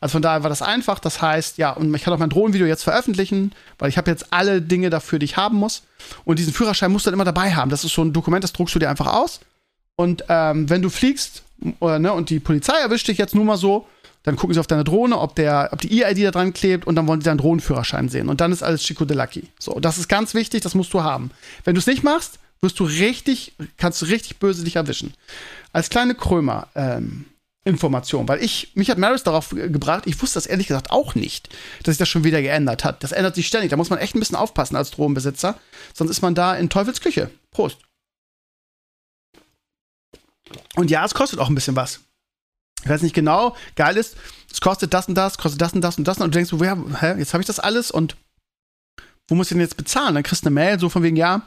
Also von daher war das einfach. Das heißt, ja, und ich kann auch mein Drohnenvideo jetzt veröffentlichen, weil ich habe jetzt alle Dinge dafür, die ich haben muss. Und diesen Führerschein musst du dann immer dabei haben. Das ist so ein Dokument, das druckst du dir einfach aus und ähm, wenn du fliegst oder, ne, und die Polizei erwischt dich jetzt nur mal so, dann gucken sie auf deine Drohne, ob, der, ob die EID da dran klebt und dann wollen sie deinen Drohnenführerschein sehen. Und dann ist alles Chico de Lucky. So, das ist ganz wichtig, das musst du haben. Wenn du es nicht machst, wirst du richtig, kannst du richtig böse dich erwischen. Als kleine Krömer, ähm, Information, weil ich, mich hat Maris darauf gebracht, ich wusste das ehrlich gesagt auch nicht, dass sich das schon wieder geändert hat. Das ändert sich ständig, da muss man echt ein bisschen aufpassen als Drohnenbesitzer, sonst ist man da in Teufels Küche. Prost. Und ja, es kostet auch ein bisschen was. Ich weiß nicht genau, geil ist, es kostet das und das, kostet das und das und das. Und du denkst, woher, hä, jetzt habe ich das alles und wo muss ich denn jetzt bezahlen? Dann kriegst du eine Mail so von wegen, ja,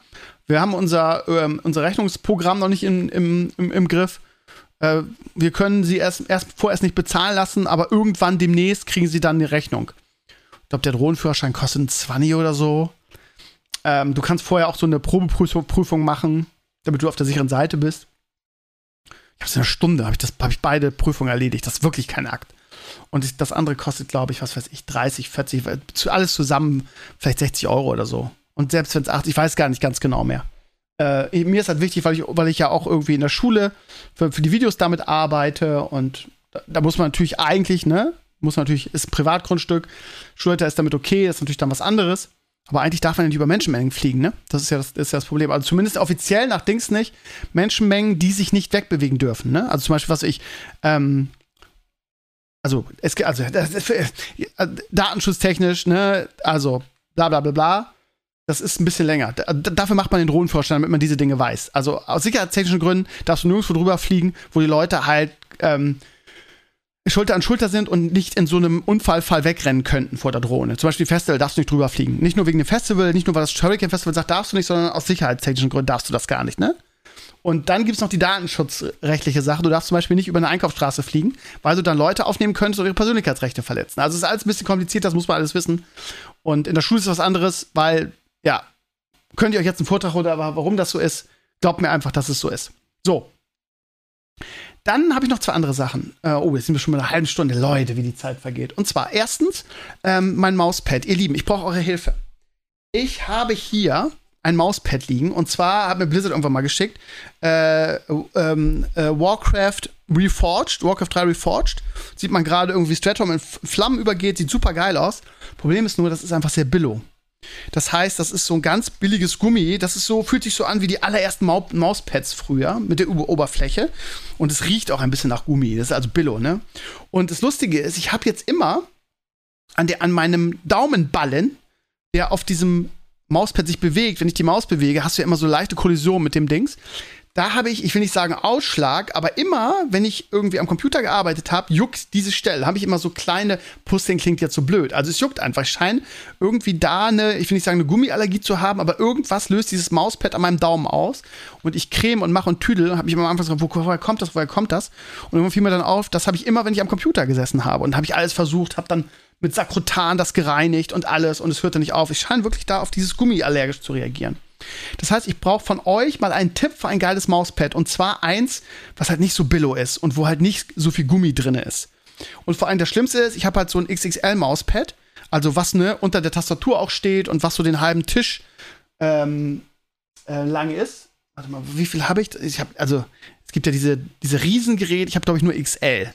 wir haben unser, ähm, unser Rechnungsprogramm noch nicht in, im, im, im Griff. Äh, wir können sie erst, erst vorerst nicht bezahlen lassen, aber irgendwann demnächst kriegen sie dann eine Rechnung. Ich glaube, der Drohnenführerschein kostet ein 20 oder so. Ähm, du kannst vorher auch so eine Probeprüfung machen, damit du auf der sicheren Seite bist ich habe es in einer Stunde, habe ich, hab ich beide Prüfungen erledigt. Das ist wirklich kein Akt. Und das andere kostet, glaube ich, was weiß ich, 30, 40, alles zusammen vielleicht 60 Euro oder so. Und selbst wenn es 80, ich weiß gar nicht ganz genau mehr. Äh, mir ist halt wichtig, weil ich, weil ich ja auch irgendwie in der Schule für, für die Videos damit arbeite und da, da, muss man natürlich eigentlich, ne, muss man natürlich, ist ein Privatgrundstück, Schulter ist damit okay, ist natürlich dann was anderes. Aber eigentlich darf man nicht über Menschenmengen fliegen, ne? Das ist ja das, ist ja das Problem. Also zumindest offiziell nach Dings nicht. Menschenmengen, die sich nicht wegbewegen dürfen, ne? Also zum Beispiel, was ich, ähm, also, es also das, das, äh, datenschutztechnisch, ne? Also, bla bla bla bla. Das ist ein bisschen länger. Da, dafür macht man den Drohnenvorstand, damit man diese Dinge weiß. Also aus sicherheitstechnischen Gründen darfst du nirgendwo drüber fliegen, wo die Leute halt ähm, Schulter an Schulter sind und nicht in so einem Unfallfall wegrennen könnten vor der Drohne. Zum Beispiel Festival darfst du nicht drüber fliegen. Nicht nur wegen dem Festival, nicht nur weil das Hurricane Festival sagt, darfst du nicht, sondern aus sicherheitstechnischen Gründen darfst du das gar nicht, ne? Und dann gibt es noch die datenschutzrechtliche Sache. Du darfst zum Beispiel nicht über eine Einkaufsstraße fliegen, weil du dann Leute aufnehmen könntest und ihre Persönlichkeitsrechte verletzen. Also es ist alles ein bisschen kompliziert, das muss man alles wissen. Und in der Schule ist was anderes, weil, ja, könnt ihr euch jetzt einen Vortrag oder warum das so ist, glaubt mir einfach, dass es so ist. So. Dann habe ich noch zwei andere Sachen. Äh, oh, jetzt sind wir schon mal eine halbe Stunde. Leute, wie die Zeit vergeht. Und zwar erstens ähm, mein Mauspad. Ihr Lieben, ich brauche eure Hilfe. Ich habe hier ein Mauspad liegen. Und zwar hat mir Blizzard irgendwann mal geschickt. Äh, ähm, äh, Warcraft Reforged, Warcraft 3 Reforged. Sieht man gerade irgendwie Stratum in Flammen übergeht, sieht super geil aus. Problem ist nur, das ist einfach sehr billow. Das heißt, das ist so ein ganz billiges Gummi. Das ist so, fühlt sich so an wie die allerersten Mau Mauspads früher mit der Oberfläche. Und es riecht auch ein bisschen nach Gummi. Das ist also Billo, ne? Und das Lustige ist, ich habe jetzt immer an, der, an meinem Daumenballen, der auf diesem Mauspad sich bewegt, wenn ich die Maus bewege, hast du ja immer so leichte Kollisionen mit dem Dings da habe ich, ich will nicht sagen Ausschlag, aber immer, wenn ich irgendwie am Computer gearbeitet habe, juckt diese Stelle. Habe ich immer so kleine Pusteln, klingt jetzt so blöd. Also es juckt einfach. Ich scheine irgendwie da eine, ich will nicht sagen eine Gummiallergie zu haben, aber irgendwas löst dieses Mauspad an meinem Daumen aus. Und ich creme und mache und tüdel. Habe mich immer am Anfang gesagt, wo, woher kommt das, woher kommt das? Und irgendwann fiel mir dann auf, das habe ich immer, wenn ich am Computer gesessen habe. Und habe ich alles versucht, habe dann mit Sakrotan das gereinigt und alles. Und es hörte nicht auf. Ich scheine wirklich da auf dieses Gummi allergisch zu reagieren. Das heißt, ich brauche von euch mal einen Tipp für ein geiles Mauspad. Und zwar eins, was halt nicht so billow ist und wo halt nicht so viel Gummi drin ist. Und vor allem das Schlimmste ist, ich habe halt so ein XXL-Mauspad. Also was ne, unter der Tastatur auch steht und was so den halben Tisch ähm, äh, lang ist. Warte mal, wie viel habe ich? Ich habe also es gibt ja diese diese Riesengerät. Ich habe glaube ich nur XL.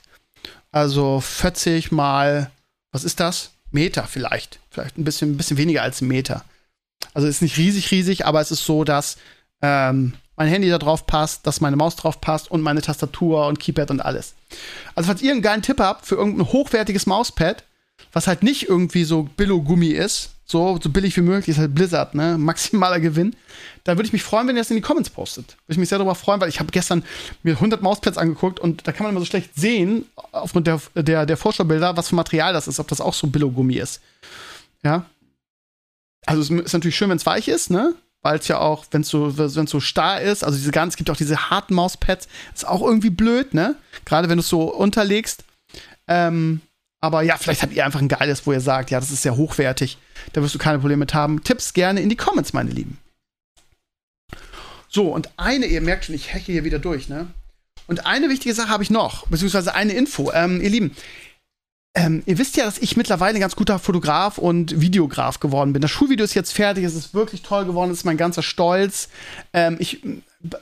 Also 40 mal was ist das? Meter vielleicht, vielleicht ein bisschen ein bisschen weniger als ein Meter. Also ist nicht riesig, riesig, aber es ist so, dass ähm, mein Handy da drauf passt, dass meine Maus drauf passt und meine Tastatur und Keypad und alles. Also falls ihr einen geilen Tipp habt für irgendein hochwertiges Mauspad, was halt nicht irgendwie so Billo-Gummi ist, so, so billig wie möglich, ist halt Blizzard, ne? Maximaler Gewinn. Da würde ich mich freuen, wenn ihr das in die Comments postet. Würde ich mich sehr darüber freuen, weil ich habe gestern mir 100 Mauspads angeguckt und da kann man immer so schlecht sehen, aufgrund der, der, der Vorschaubilder, was für Material das ist, ob das auch so Billo-Gummi ist. Ja, also es ist natürlich schön, wenn es weich ist, ne? Weil es ja auch, wenn es so, so starr ist, also diese ganz, es gibt auch diese harten Mauspads, ist auch irgendwie blöd, ne? Gerade wenn du es so unterlegst. Ähm, aber ja, vielleicht habt ihr einfach ein geiles, wo ihr sagt, ja, das ist sehr hochwertig. Da wirst du keine Probleme mit haben. Tipps gerne in die Comments, meine Lieben. So, und eine, ihr merkt schon, ich hecke hier wieder durch, ne? Und eine wichtige Sache habe ich noch, beziehungsweise eine Info. Ähm, ihr Lieben, ähm, ihr wisst ja, dass ich mittlerweile ein ganz guter Fotograf und Videograf geworden bin. Das Schulvideo ist jetzt fertig, es ist wirklich toll geworden, es ist mein ganzer Stolz. Ähm, ich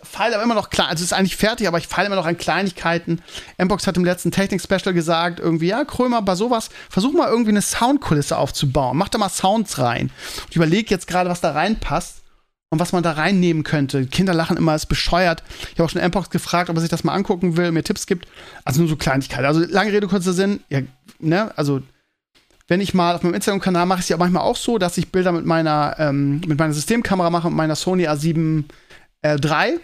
feile aber immer noch klein, also es ist eigentlich fertig, aber ich feile immer noch an Kleinigkeiten. Mbox hat im letzten Technik-Special gesagt, irgendwie, ja, Krömer, bei sowas, versuch mal irgendwie eine Soundkulisse aufzubauen. Mach da mal Sounds rein. Ich überlege jetzt gerade, was da reinpasst und was man da reinnehmen könnte. Kinder lachen immer, ist bescheuert. Ich habe auch schon Mpox gefragt, ob er sich das mal angucken will, mir Tipps gibt. Also nur so Kleinigkeiten. Also lange Rede, kurzer Sinn. Ja, ne, also wenn ich mal auf meinem Instagram-Kanal mache ich es ja manchmal auch so, dass ich Bilder mit meiner, ähm, mit meiner Systemkamera mache, mit meiner Sony A7 III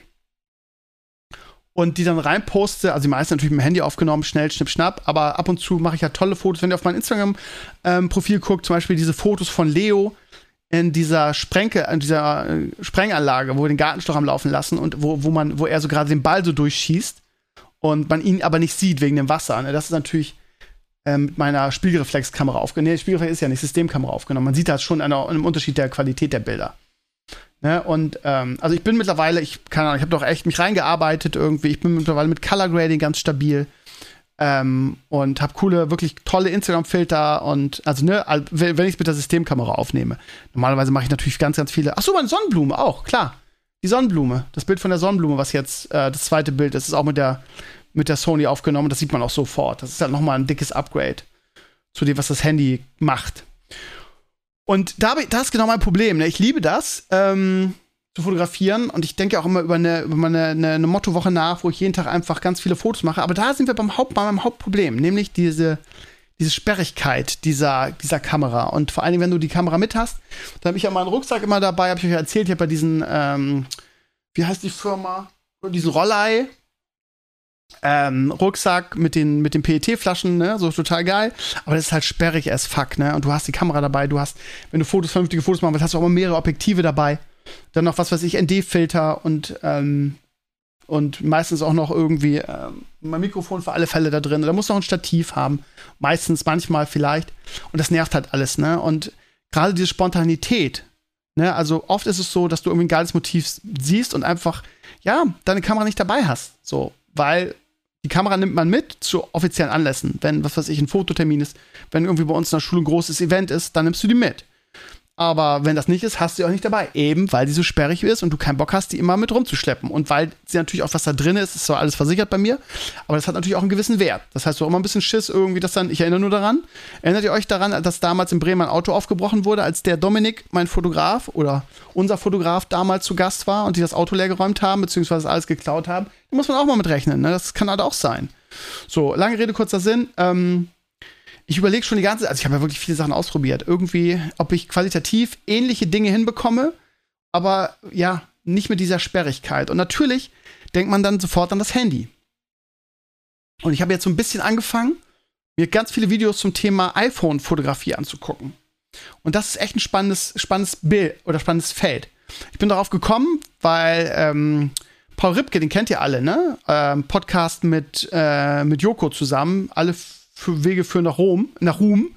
und die dann reinposte. Also die meisten natürlich mit dem Handy aufgenommen, schnell, schnipp, schnapp. Aber ab und zu mache ich ja tolle Fotos. Wenn ihr auf mein Instagram-Profil ähm, guckt, zum Beispiel diese Fotos von Leo, in dieser Sprenke, in dieser äh, Sprenganlage, wo wir den Gartenschlauch am Laufen lassen und wo, wo man, wo er so gerade den Ball so durchschießt und man ihn aber nicht sieht wegen dem Wasser. Ne? Das ist natürlich ähm, mit meiner Spiegelreflexkamera aufgenommen. Nee, Spiegelreflex ist ja nicht Systemkamera aufgenommen. Man sieht das schon an, einem Unterschied der Qualität der Bilder. Ne? Und ähm, also ich bin mittlerweile, ich kann, ich habe doch echt mich reingearbeitet irgendwie. Ich bin mittlerweile mit Color Grading ganz stabil. Ähm, und habe coole, wirklich tolle Instagram-Filter und also ne, wenn ich es mit der Systemkamera aufnehme. Normalerweise mache ich natürlich ganz, ganz viele. Achso, meine Sonnenblume auch, klar. Die Sonnenblume, das Bild von der Sonnenblume, was jetzt äh, das zweite Bild ist, ist auch mit der, mit der Sony aufgenommen. Das sieht man auch sofort. Das ist halt nochmal ein dickes Upgrade zu dem, was das Handy macht. Und da, da ist genau mein Problem. Ne? Ich liebe das. Ähm, zu fotografieren. Und ich denke auch immer über eine, über eine, eine, eine Mottowoche nach, wo ich jeden Tag einfach ganz viele Fotos mache. Aber da sind wir beim, Haupt, bei meinem Hauptproblem, nämlich diese, diese Sperrigkeit dieser, dieser Kamera. Und vor allen Dingen, wenn du die Kamera mit hast, dann habe ich ja meinen Rucksack immer dabei, habe ich euch erzählt, ich habe bei diesen, ähm, wie heißt die Firma? Diesen Rollei. Ähm, Rucksack mit den, mit den PET-Flaschen, ne, so total geil. Aber das ist halt sperrig as fuck, ne? Und du hast die Kamera dabei, du hast, wenn du Fotos, vernünftige Fotos machen willst, hast du auch immer mehrere Objektive dabei. Dann noch was weiß ich, ND-Filter und ähm, Und meistens auch noch irgendwie äh, mein Mikrofon für alle Fälle da drin. Da muss noch ein Stativ haben. Meistens, manchmal vielleicht. Und das nervt halt alles, ne? Und gerade diese Spontanität, ne? Also oft ist es so, dass du irgendwie ein geiles Motiv siehst und einfach, ja, deine Kamera nicht dabei hast. So, weil die Kamera nimmt man mit zu offiziellen Anlässen. Wenn, was weiß ich, ein Fototermin ist, wenn irgendwie bei uns in der Schule ein großes Event ist, dann nimmst du die mit. Aber wenn das nicht ist, hast du sie auch nicht dabei. Eben, weil die so sperrig ist und du keinen Bock hast, die immer mit rumzuschleppen. Und weil sie natürlich auch, was da drin ist, ist zwar alles versichert bei mir, aber das hat natürlich auch einen gewissen Wert. Das heißt, du hast immer ein bisschen Schiss irgendwie, dass dann, ich erinnere nur daran, erinnert ihr euch daran, dass damals in Bremen ein Auto aufgebrochen wurde, als der Dominik, mein Fotograf oder unser Fotograf damals zu Gast war und die das Auto leer geräumt haben, beziehungsweise alles geklaut haben? Da muss man auch mal mit rechnen. Ne? Das kann halt auch sein. So, lange Rede, kurzer Sinn. Ähm, ich überlege schon die ganze Zeit, also ich habe ja wirklich viele Sachen ausprobiert. Irgendwie, ob ich qualitativ ähnliche Dinge hinbekomme, aber ja, nicht mit dieser Sperrigkeit. Und natürlich denkt man dann sofort an das Handy. Und ich habe jetzt so ein bisschen angefangen, mir ganz viele Videos zum Thema iPhone-Fotografie anzugucken. Und das ist echt ein spannendes, spannendes Bild oder spannendes Feld. Ich bin darauf gekommen, weil ähm, Paul Ripke, den kennt ihr alle, ne? Ähm, Podcast mit, äh, mit Joko zusammen, alle Wege führen nach Rom, nach Ruhm.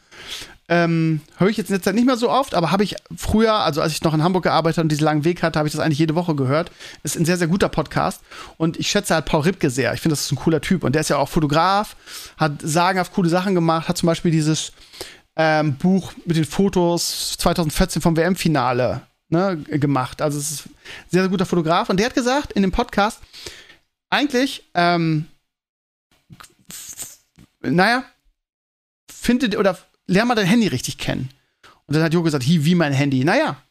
Ähm, höre ich jetzt in der Zeit nicht mehr so oft, aber habe ich früher, also als ich noch in Hamburg gearbeitet habe und diesen langen Weg hatte, habe ich das eigentlich jede Woche gehört. Ist ein sehr, sehr guter Podcast. Und ich schätze halt Paul Ripke sehr. Ich finde, das ist ein cooler Typ. Und der ist ja auch Fotograf, hat sagenhaft coole Sachen gemacht, hat zum Beispiel dieses ähm, Buch mit den Fotos 2014 vom WM-Finale ne, gemacht. Also es ist ein sehr, sehr guter Fotograf. Und der hat gesagt in dem Podcast, eigentlich, ähm, naja, findet oder lern mal dein Handy richtig kennen. Und dann hat Jo gesagt, wie mein Handy. Naja,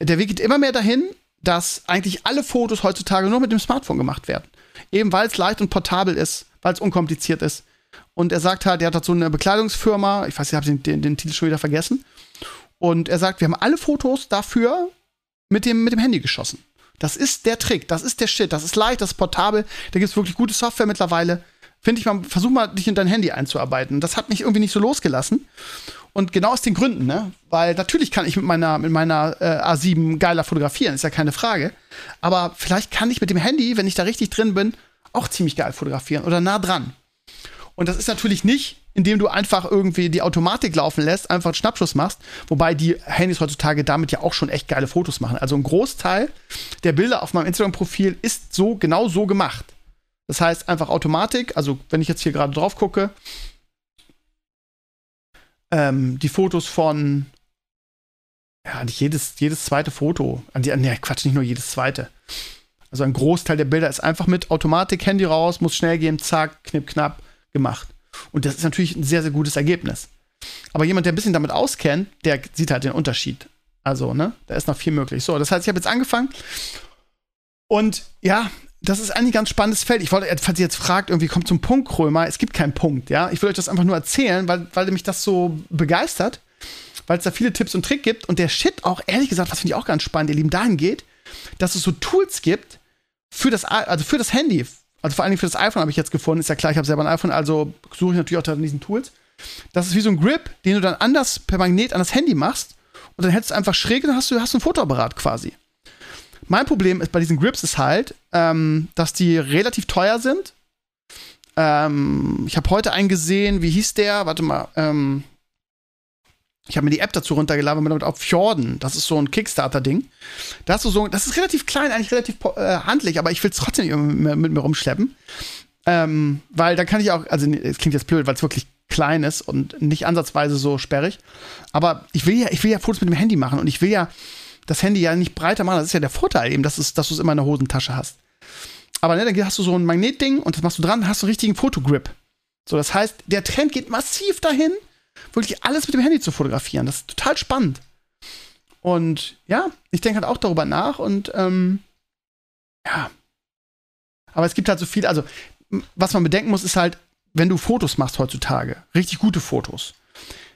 der Weg geht immer mehr dahin, dass eigentlich alle Fotos heutzutage nur mit dem Smartphone gemacht werden. Eben weil es leicht und portabel ist, weil es unkompliziert ist. Und er sagt halt, er hat so eine Bekleidungsfirma, ich weiß, ich habe den, den, den, Titel schon wieder vergessen. Und er sagt, wir haben alle Fotos dafür mit dem, mit dem Handy geschossen. Das ist der Trick, das ist der Shit, das ist leicht, das ist portabel, da gibt es wirklich gute Software mittlerweile finde ich mal, versuch mal, dich in dein Handy einzuarbeiten. Das hat mich irgendwie nicht so losgelassen. Und genau aus den Gründen, ne? Weil natürlich kann ich mit meiner, mit meiner äh, A7 geiler fotografieren, ist ja keine Frage. Aber vielleicht kann ich mit dem Handy, wenn ich da richtig drin bin, auch ziemlich geil fotografieren oder nah dran. Und das ist natürlich nicht, indem du einfach irgendwie die Automatik laufen lässt, einfach einen Schnappschuss machst, wobei die Handys heutzutage damit ja auch schon echt geile Fotos machen. Also ein Großteil der Bilder auf meinem Instagram-Profil ist so genau so gemacht. Das heißt einfach Automatik, also wenn ich jetzt hier gerade drauf gucke, ähm, die Fotos von ja, nicht jedes, jedes zweite Foto. Nee, Quatsch, nicht nur jedes zweite. Also ein Großteil der Bilder ist einfach mit Automatik, Handy raus, muss schnell gehen, zack, knipp, knapp, gemacht. Und das ist natürlich ein sehr, sehr gutes Ergebnis. Aber jemand, der ein bisschen damit auskennt, der sieht halt den Unterschied. Also, ne, da ist noch viel möglich. So, das heißt, ich habe jetzt angefangen. Und ja, das ist eigentlich ein ganz spannendes Feld. Ich wollte, falls ihr jetzt fragt, irgendwie kommt zum Punkt, Krömer, es gibt keinen Punkt, ja. Ich will euch das einfach nur erzählen, weil, weil mich das so begeistert, weil es da viele Tipps und Tricks gibt und der Shit auch, ehrlich gesagt, was finde ich auch ganz spannend, ihr Lieben, dahin geht, dass es so Tools gibt für das, also für das Handy, also vor allen Dingen für das iPhone habe ich jetzt gefunden, ist ja klar, ich habe selber ein iPhone, also suche ich natürlich auch in diesen Tools. Das ist wie so ein Grip, den du dann anders per Magnet an das Handy machst und dann hältst du einfach schräg und dann hast du, hast du ein Fotoapparat quasi. Mein Problem ist bei diesen Grips ist halt, ähm, dass die relativ teuer sind. Ähm, ich habe heute einen gesehen, wie hieß der? Warte mal. Ähm, ich habe mir die App dazu runtergeladen, damit auf Fjorden. Das ist so ein Kickstarter-Ding. Das, so, das ist relativ klein, eigentlich relativ äh, handlich, aber ich will es trotzdem nicht mit, mit mir rumschleppen. Ähm, weil da kann ich auch, also es klingt jetzt blöd, weil es wirklich klein ist und nicht ansatzweise so sperrig. Aber ich will ja, ich will ja Fotos mit dem Handy machen und ich will ja das Handy ja nicht breiter machen. Das ist ja der Vorteil eben, dass, es, dass du es immer in der Hosentasche hast. Aber ne, dann hast du so ein Magnetding und das machst du dran, hast du einen richtigen Fotogrip. So, das heißt, der Trend geht massiv dahin, wirklich alles mit dem Handy zu fotografieren. Das ist total spannend. Und ja, ich denke halt auch darüber nach und ähm, ja. Aber es gibt halt so viel, also was man bedenken muss, ist halt, wenn du Fotos machst heutzutage, richtig gute Fotos,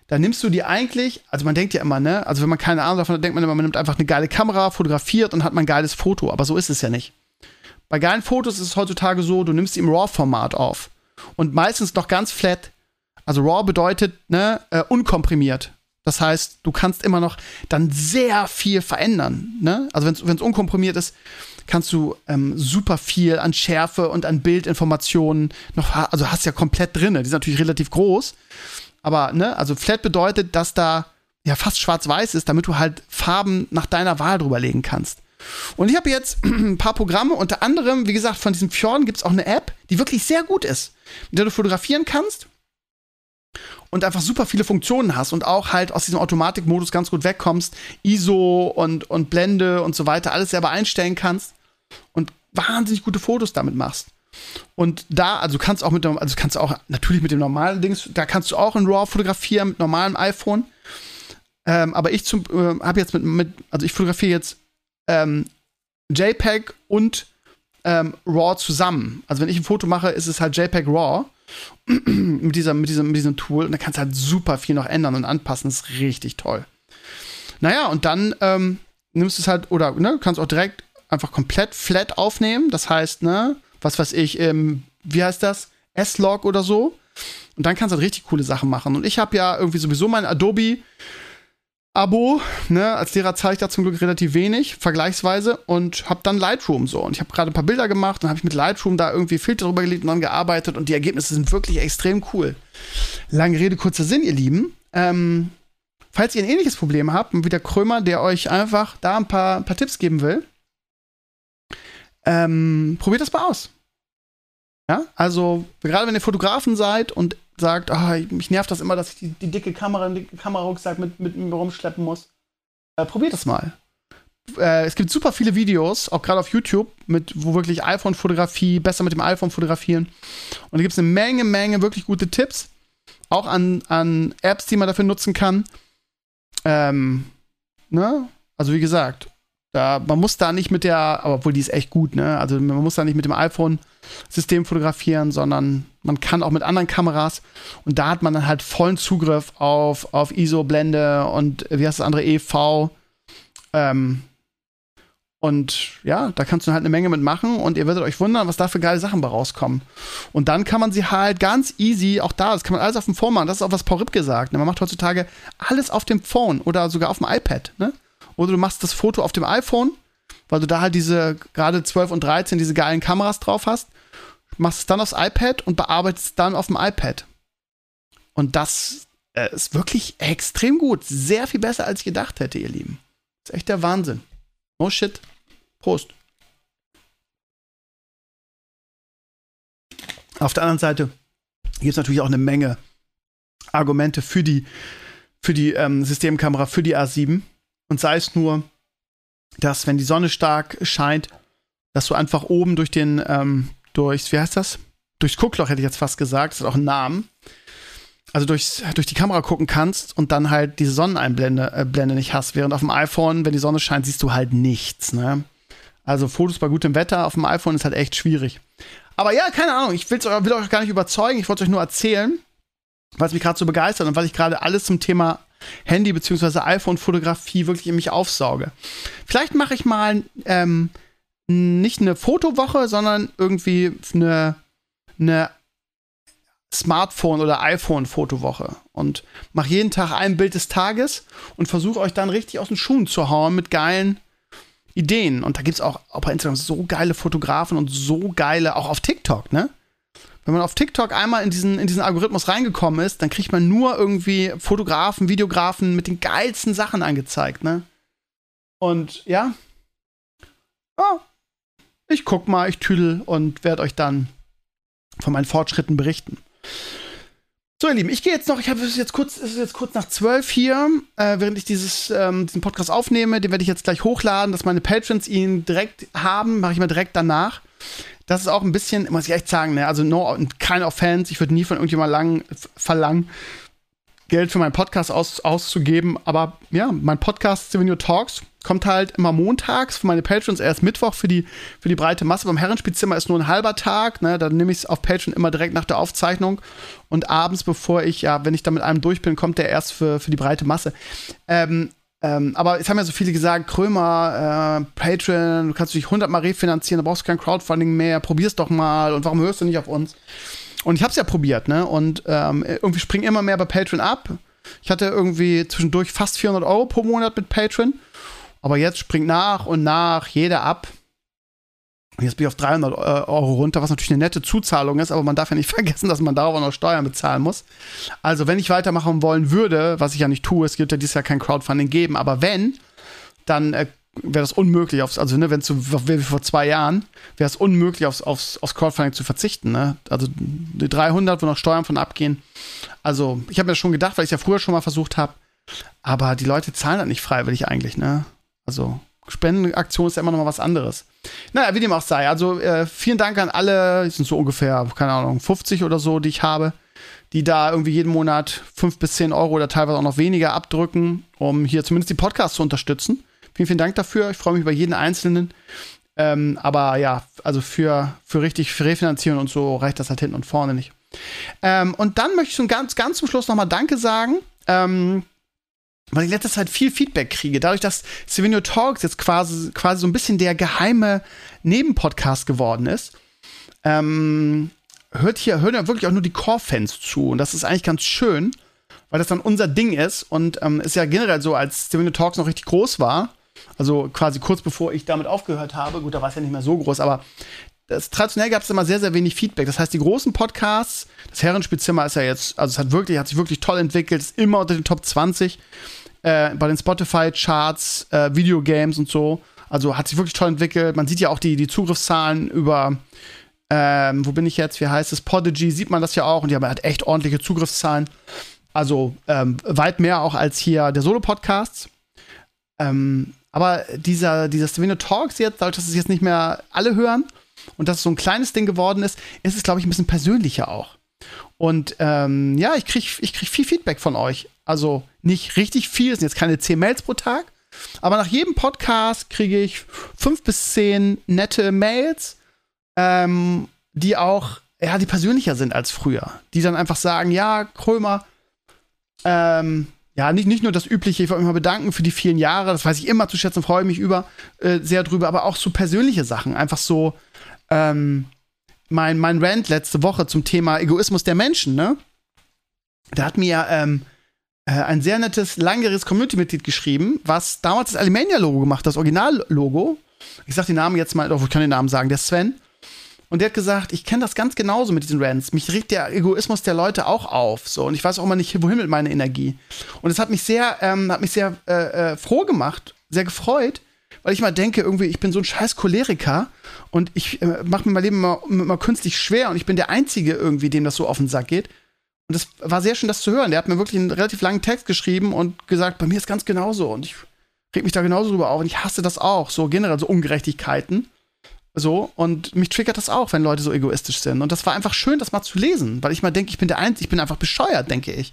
dann nimmst du dir eigentlich, also man denkt ja immer, ne, also wenn man keine Ahnung davon hat, denkt man immer, man nimmt einfach eine geile Kamera, fotografiert und hat man ein geiles Foto, aber so ist es ja nicht. Bei geilen Fotos ist es heutzutage so, du nimmst sie im RAW-Format auf und meistens noch ganz flat. Also RAW bedeutet, ne, äh, unkomprimiert. Das heißt, du kannst immer noch dann sehr viel verändern. Ne? Also wenn es unkomprimiert ist, kannst du ähm, super viel an Schärfe und an Bildinformationen noch, also hast ja komplett drin. Die sind natürlich relativ groß. Aber, ne, also Flat bedeutet, dass da ja fast schwarz-weiß ist, damit du halt Farben nach deiner Wahl drüberlegen kannst. Und ich habe jetzt ein paar Programme, unter anderem, wie gesagt, von diesem Fjorden gibt es auch eine App, die wirklich sehr gut ist, mit der du fotografieren kannst und einfach super viele Funktionen hast und auch halt aus diesem Automatikmodus ganz gut wegkommst, ISO und, und Blende und so weiter, alles selber einstellen kannst und wahnsinnig gute Fotos damit machst. Und da, also kannst auch mit also kannst auch natürlich mit dem normalen Dings, da kannst du auch in RAW fotografieren mit normalem iPhone. Ähm, aber ich zum, äh, habe jetzt mit, mit, also ich fotografiere jetzt ähm, JPEG und ähm, RAW zusammen. Also wenn ich ein Foto mache, ist es halt JPEG RAW mit, dieser, mit, diesem, mit diesem Tool. Und da kannst du halt super viel noch ändern und anpassen. Das ist richtig toll. Naja, und dann ähm, nimmst du es halt, oder ne, kannst auch direkt einfach komplett flat aufnehmen. Das heißt, ne, was weiß ich, ähm, wie heißt das? S-Log oder so. Und dann kannst du halt richtig coole Sachen machen. Und ich habe ja irgendwie sowieso mein Adobe Abo, ne, als Lehrer zahle ich da zum Glück relativ wenig, vergleichsweise, und habe dann Lightroom so. Und ich habe gerade ein paar Bilder gemacht und habe mit Lightroom da irgendwie Filter drüber gelegt und dann gearbeitet und die Ergebnisse sind wirklich extrem cool. Lange Rede, kurzer Sinn, ihr Lieben. Ähm, falls ihr ein ähnliches Problem habt, wie der Krömer, der euch einfach da ein paar, ein paar Tipps geben will, ähm, probiert das mal aus. Ja, also gerade wenn ihr Fotografen seid und sagt, ah, mich nervt das immer, dass ich die, die dicke Kamera, den dicken Kamerarucksack mit, mit mir rumschleppen muss. Äh, probiert es mal. Äh, es gibt super viele Videos, auch gerade auf YouTube, mit, wo wirklich iPhone-Fotografie, besser mit dem iPhone fotografieren. Und da gibt es eine Menge, Menge wirklich gute Tipps. Auch an, an Apps, die man dafür nutzen kann. Ähm, ne? Also wie gesagt, da, man muss da nicht mit der, aber obwohl die ist echt gut, ne? Also man muss da nicht mit dem iPhone-System fotografieren, sondern man kann auch mit anderen Kameras und da hat man dann halt vollen Zugriff auf, auf ISO-Blende und wie heißt das andere, EV. Ähm, und ja, da kannst du halt eine Menge mitmachen und ihr werdet euch wundern, was da für geile Sachen bei rauskommen. Und dann kann man sie halt ganz easy, auch da, das kann man alles auf dem Phone machen. Das ist auch was Paul Ripp gesagt. Ne? Man macht heutzutage alles auf dem Phone oder sogar auf dem iPad. Ne? Oder du machst das Foto auf dem iPhone, weil du da halt diese, gerade 12 und 13, diese geilen Kameras drauf hast. Machst es dann aufs iPad und bearbeitest es dann auf dem iPad. Und das äh, ist wirklich extrem gut. Sehr viel besser, als ich gedacht hätte, ihr Lieben. Ist echt der Wahnsinn. No shit. Prost. Auf der anderen Seite gibt es natürlich auch eine Menge Argumente für die, für die ähm, Systemkamera, für die A7. Und sei es nur, dass, wenn die Sonne stark scheint, dass du einfach oben durch den, ähm, durchs, wie heißt das? Durchs Guckloch hätte ich jetzt fast gesagt, das ist auch ein Namen. Also durchs, durch die Kamera gucken kannst und dann halt diese Sonneneinblende äh, Blende nicht hast. Während auf dem iPhone, wenn die Sonne scheint, siehst du halt nichts, ne? Also Fotos bei gutem Wetter auf dem iPhone ist halt echt schwierig. Aber ja, keine Ahnung, ich will's, will euch gar nicht überzeugen, ich wollte euch nur erzählen, was mich gerade so begeistert und weil ich gerade alles zum Thema Handy- bzw. iPhone-Fotografie wirklich in mich aufsauge. Vielleicht mache ich mal ähm, nicht eine Fotowoche, sondern irgendwie eine, eine Smartphone- oder iPhone-Fotowoche und mache jeden Tag ein Bild des Tages und versuche euch dann richtig aus den Schuhen zu hauen mit geilen Ideen. Und da gibt es auch, auch bei Instagram so geile Fotografen und so geile, auch auf TikTok, ne? Wenn man auf TikTok einmal in diesen, in diesen Algorithmus reingekommen ist, dann kriegt man nur irgendwie Fotografen, Videografen mit den geilsten Sachen angezeigt, ne? Und ja, oh, ich guck mal, ich tüdel und werde euch dann von meinen Fortschritten berichten. So, ihr Lieben, ich gehe jetzt noch, ich habe es jetzt kurz, es ist jetzt kurz nach zwölf hier, äh, während ich dieses, ähm, diesen Podcast aufnehme, den werde ich jetzt gleich hochladen, dass meine Patrons ihn direkt haben, mache ich mal direkt danach das ist auch ein bisschen, muss ich echt sagen, ne, also no, keine Offense, ich würde nie von irgendjemandem lang, verlangen, Geld für meinen Podcast aus, auszugeben, aber ja, mein Podcast Souvenir Talks kommt halt immer montags für meine Patrons, erst Mittwoch für die, für die breite Masse. Beim Herrenspielzimmer ist nur ein halber Tag, ne, dann nehme ich es auf Patreon immer direkt nach der Aufzeichnung und abends, bevor ich, ja, wenn ich da mit einem durch bin, kommt der erst für, für die breite Masse. Ähm, ähm, aber es haben ja so viele gesagt, Krömer, äh, Patreon, du kannst dich hundertmal refinanzieren, da brauchst du kein Crowdfunding mehr, probier's doch mal und warum hörst du nicht auf uns? Und ich hab's ja probiert, ne? Und ähm, irgendwie springen immer mehr bei Patreon ab. Ich hatte irgendwie zwischendurch fast 400 Euro pro Monat mit Patreon. Aber jetzt springt nach und nach jeder ab. Jetzt bin ich auf 300 äh, Euro runter, was natürlich eine nette Zuzahlung ist, aber man darf ja nicht vergessen, dass man darauf auch noch Steuern bezahlen muss. Also, wenn ich weitermachen wollen würde, was ich ja nicht tue, es gibt ja dieses Jahr kein Crowdfunding geben, aber wenn, dann äh, wäre das unmöglich, aufs, also ne, wenn es so wie vor zwei Jahren, wäre es unmöglich, aufs, aufs, aufs Crowdfunding zu verzichten. Ne? Also die 300, wo noch Steuern von abgehen. Also, ich habe mir das schon gedacht, weil ich es ja früher schon mal versucht habe, aber die Leute zahlen das nicht freiwillig eigentlich, ne? Also, Spendenaktion ist ja immer noch mal was anderes. Naja, wie dem auch sei. Also äh, vielen Dank an alle, es sind so ungefähr, keine Ahnung, 50 oder so, die ich habe, die da irgendwie jeden Monat 5 bis 10 Euro oder teilweise auch noch weniger abdrücken, um hier zumindest die Podcasts zu unterstützen. Vielen, vielen Dank dafür. Ich freue mich über jeden Einzelnen. Ähm, aber ja, also für, für richtig Refinanzieren und so reicht das halt hinten und vorne nicht. Ähm, und dann möchte ich so ganz, ganz zum Schluss nochmal Danke sagen. Ähm, weil ich letzte Zeit viel Feedback kriege. Dadurch, dass Savinio Talks jetzt quasi, quasi so ein bisschen der geheime Nebenpodcast geworden ist, ähm, hört hier, hören ja wirklich auch nur die Core-Fans zu. Und das ist eigentlich ganz schön, weil das dann unser Ding ist. Und ähm, ist ja generell so, als Savinio Talks noch richtig groß war, also quasi kurz bevor ich damit aufgehört habe, gut, da war es ja nicht mehr so groß, aber das, traditionell gab es immer sehr, sehr wenig Feedback. Das heißt, die großen Podcasts, das Herrenspielzimmer ist ja jetzt, also es hat wirklich, hat sich wirklich toll entwickelt, ist immer unter den Top 20 äh, bei den Spotify-Charts, äh, Videogames und so. Also hat sich wirklich toll entwickelt. Man sieht ja auch die, die Zugriffszahlen über, ähm, wo bin ich jetzt? Wie heißt es? Podigy sieht man das ja auch und die haben halt echt ordentliche Zugriffszahlen. Also ähm, weit mehr auch als hier der Solo-Podcasts. Ähm, aber dieser, dieser Stevenio Talks jetzt, dadurch, dass es jetzt nicht mehr alle hören, und dass es so ein kleines Ding geworden ist, ist es, glaube ich, ein bisschen persönlicher auch. Und ähm, ja, ich kriege ich krieg viel Feedback von euch. Also nicht richtig viel, es sind jetzt keine 10 Mails pro Tag, aber nach jedem Podcast kriege ich fünf bis zehn nette Mails, ähm, die auch, ja, die persönlicher sind als früher. Die dann einfach sagen, ja, Krömer, ähm, ja, nicht, nicht nur das Übliche, ich wollte mich mal bedanken für die vielen Jahre, das weiß ich immer zu schätzen, freue mich über äh, sehr drüber, aber auch so persönliche Sachen, einfach so, ähm, mein, mein Rant letzte Woche zum Thema Egoismus der Menschen, ne? Da hat mir ähm, äh, ein sehr nettes, langjähriges Community-Mitglied geschrieben, was damals das Alimania-Logo gemacht, das Original-Logo. Ich sag den Namen jetzt mal, ich kann den Namen sagen, der Sven. Und der hat gesagt, ich kenne das ganz genauso mit diesen Rants. Mich regt der Egoismus der Leute auch auf. So, und ich weiß auch immer nicht, wohin mit meiner Energie. Und es hat mich sehr, ähm, hat mich sehr äh, äh, froh gemacht, sehr gefreut, weil ich mal denke, irgendwie, ich bin so ein scheiß Choleriker und ich äh, mache mir mein Leben immer, immer künstlich schwer und ich bin der Einzige irgendwie, dem das so auf den Sack geht. Und das war sehr schön, das zu hören. Der hat mir wirklich einen relativ langen Text geschrieben und gesagt, bei mir ist ganz genauso und ich reg mich da genauso drüber auf und ich hasse das auch, so generell so Ungerechtigkeiten. So, und mich triggert das auch, wenn Leute so egoistisch sind. Und das war einfach schön, das mal zu lesen, weil ich mal denke, ich bin der Einzige, ich bin einfach bescheuert, denke ich.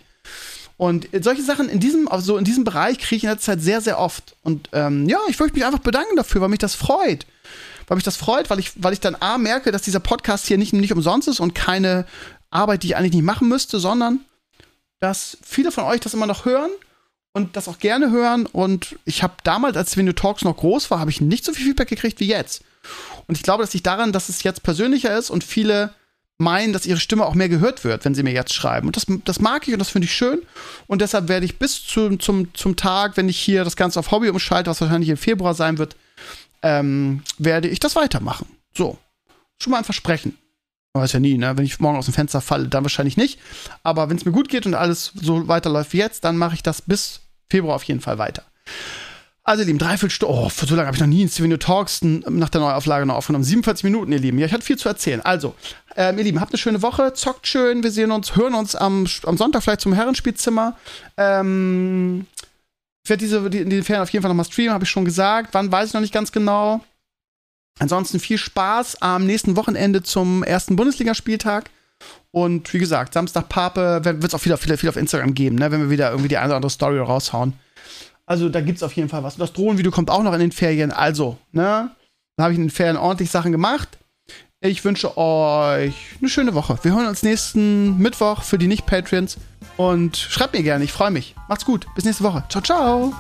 Und solche Sachen in diesem, also in diesem Bereich kriege ich in letzter Zeit sehr, sehr oft. Und ähm, ja, ich möchte mich einfach bedanken dafür, weil mich das freut. Weil mich das freut, weil ich, weil ich dann A merke, dass dieser Podcast hier nicht, nicht umsonst ist und keine Arbeit, die ich eigentlich nicht machen müsste, sondern dass viele von euch das immer noch hören und das auch gerne hören. Und ich habe damals, als Venue Talks noch groß war, habe ich nicht so viel Feedback gekriegt wie jetzt. Und ich glaube, dass ich daran, dass es jetzt persönlicher ist und viele meinen, dass ihre Stimme auch mehr gehört wird, wenn sie mir jetzt schreiben. Und das, das mag ich und das finde ich schön. Und deshalb werde ich bis zu, zum, zum Tag, wenn ich hier das Ganze auf Hobby umschalte, was wahrscheinlich im Februar sein wird, ähm, werde ich das weitermachen. So. Schon mal ein Versprechen. Man weiß ja nie, ne? Wenn ich morgen aus dem Fenster falle, dann wahrscheinlich nicht. Aber wenn es mir gut geht und alles so weiterläuft wie jetzt, dann mache ich das bis Februar auf jeden Fall weiter. Also, ihr Lieben, dreiviertel Stunde. Oh, so lange habe ich noch nie in Steven Talks nach der Neuauflage noch aufgenommen. 47 Minuten, ihr Lieben. Ja, ich hatte viel zu erzählen. Also, ähm, ihr Lieben, habt eine schöne Woche, zockt schön. Wir sehen uns, hören uns am, am Sonntag vielleicht zum Herrenspielzimmer. Ähm, ich werde diese, die, die Ferien auf jeden Fall nochmal streamen, habe ich schon gesagt. Wann weiß ich noch nicht ganz genau. Ansonsten viel Spaß am nächsten Wochenende zum ersten Bundesligaspieltag. Und wie gesagt, Samstag Pape wird es auch wieder viel, viel auf Instagram geben, ne, wenn wir wieder irgendwie die eine oder andere Story raushauen. Also da gibt es auf jeden Fall was. Das Drohnenvideo kommt auch noch in den Ferien. Also, ne? Da habe ich in den Ferien ordentlich Sachen gemacht. Ich wünsche euch eine schöne Woche. Wir hören uns nächsten Mittwoch für die Nicht-Patreons. Und schreibt mir gerne, ich freue mich. Macht's gut. Bis nächste Woche. Ciao, ciao.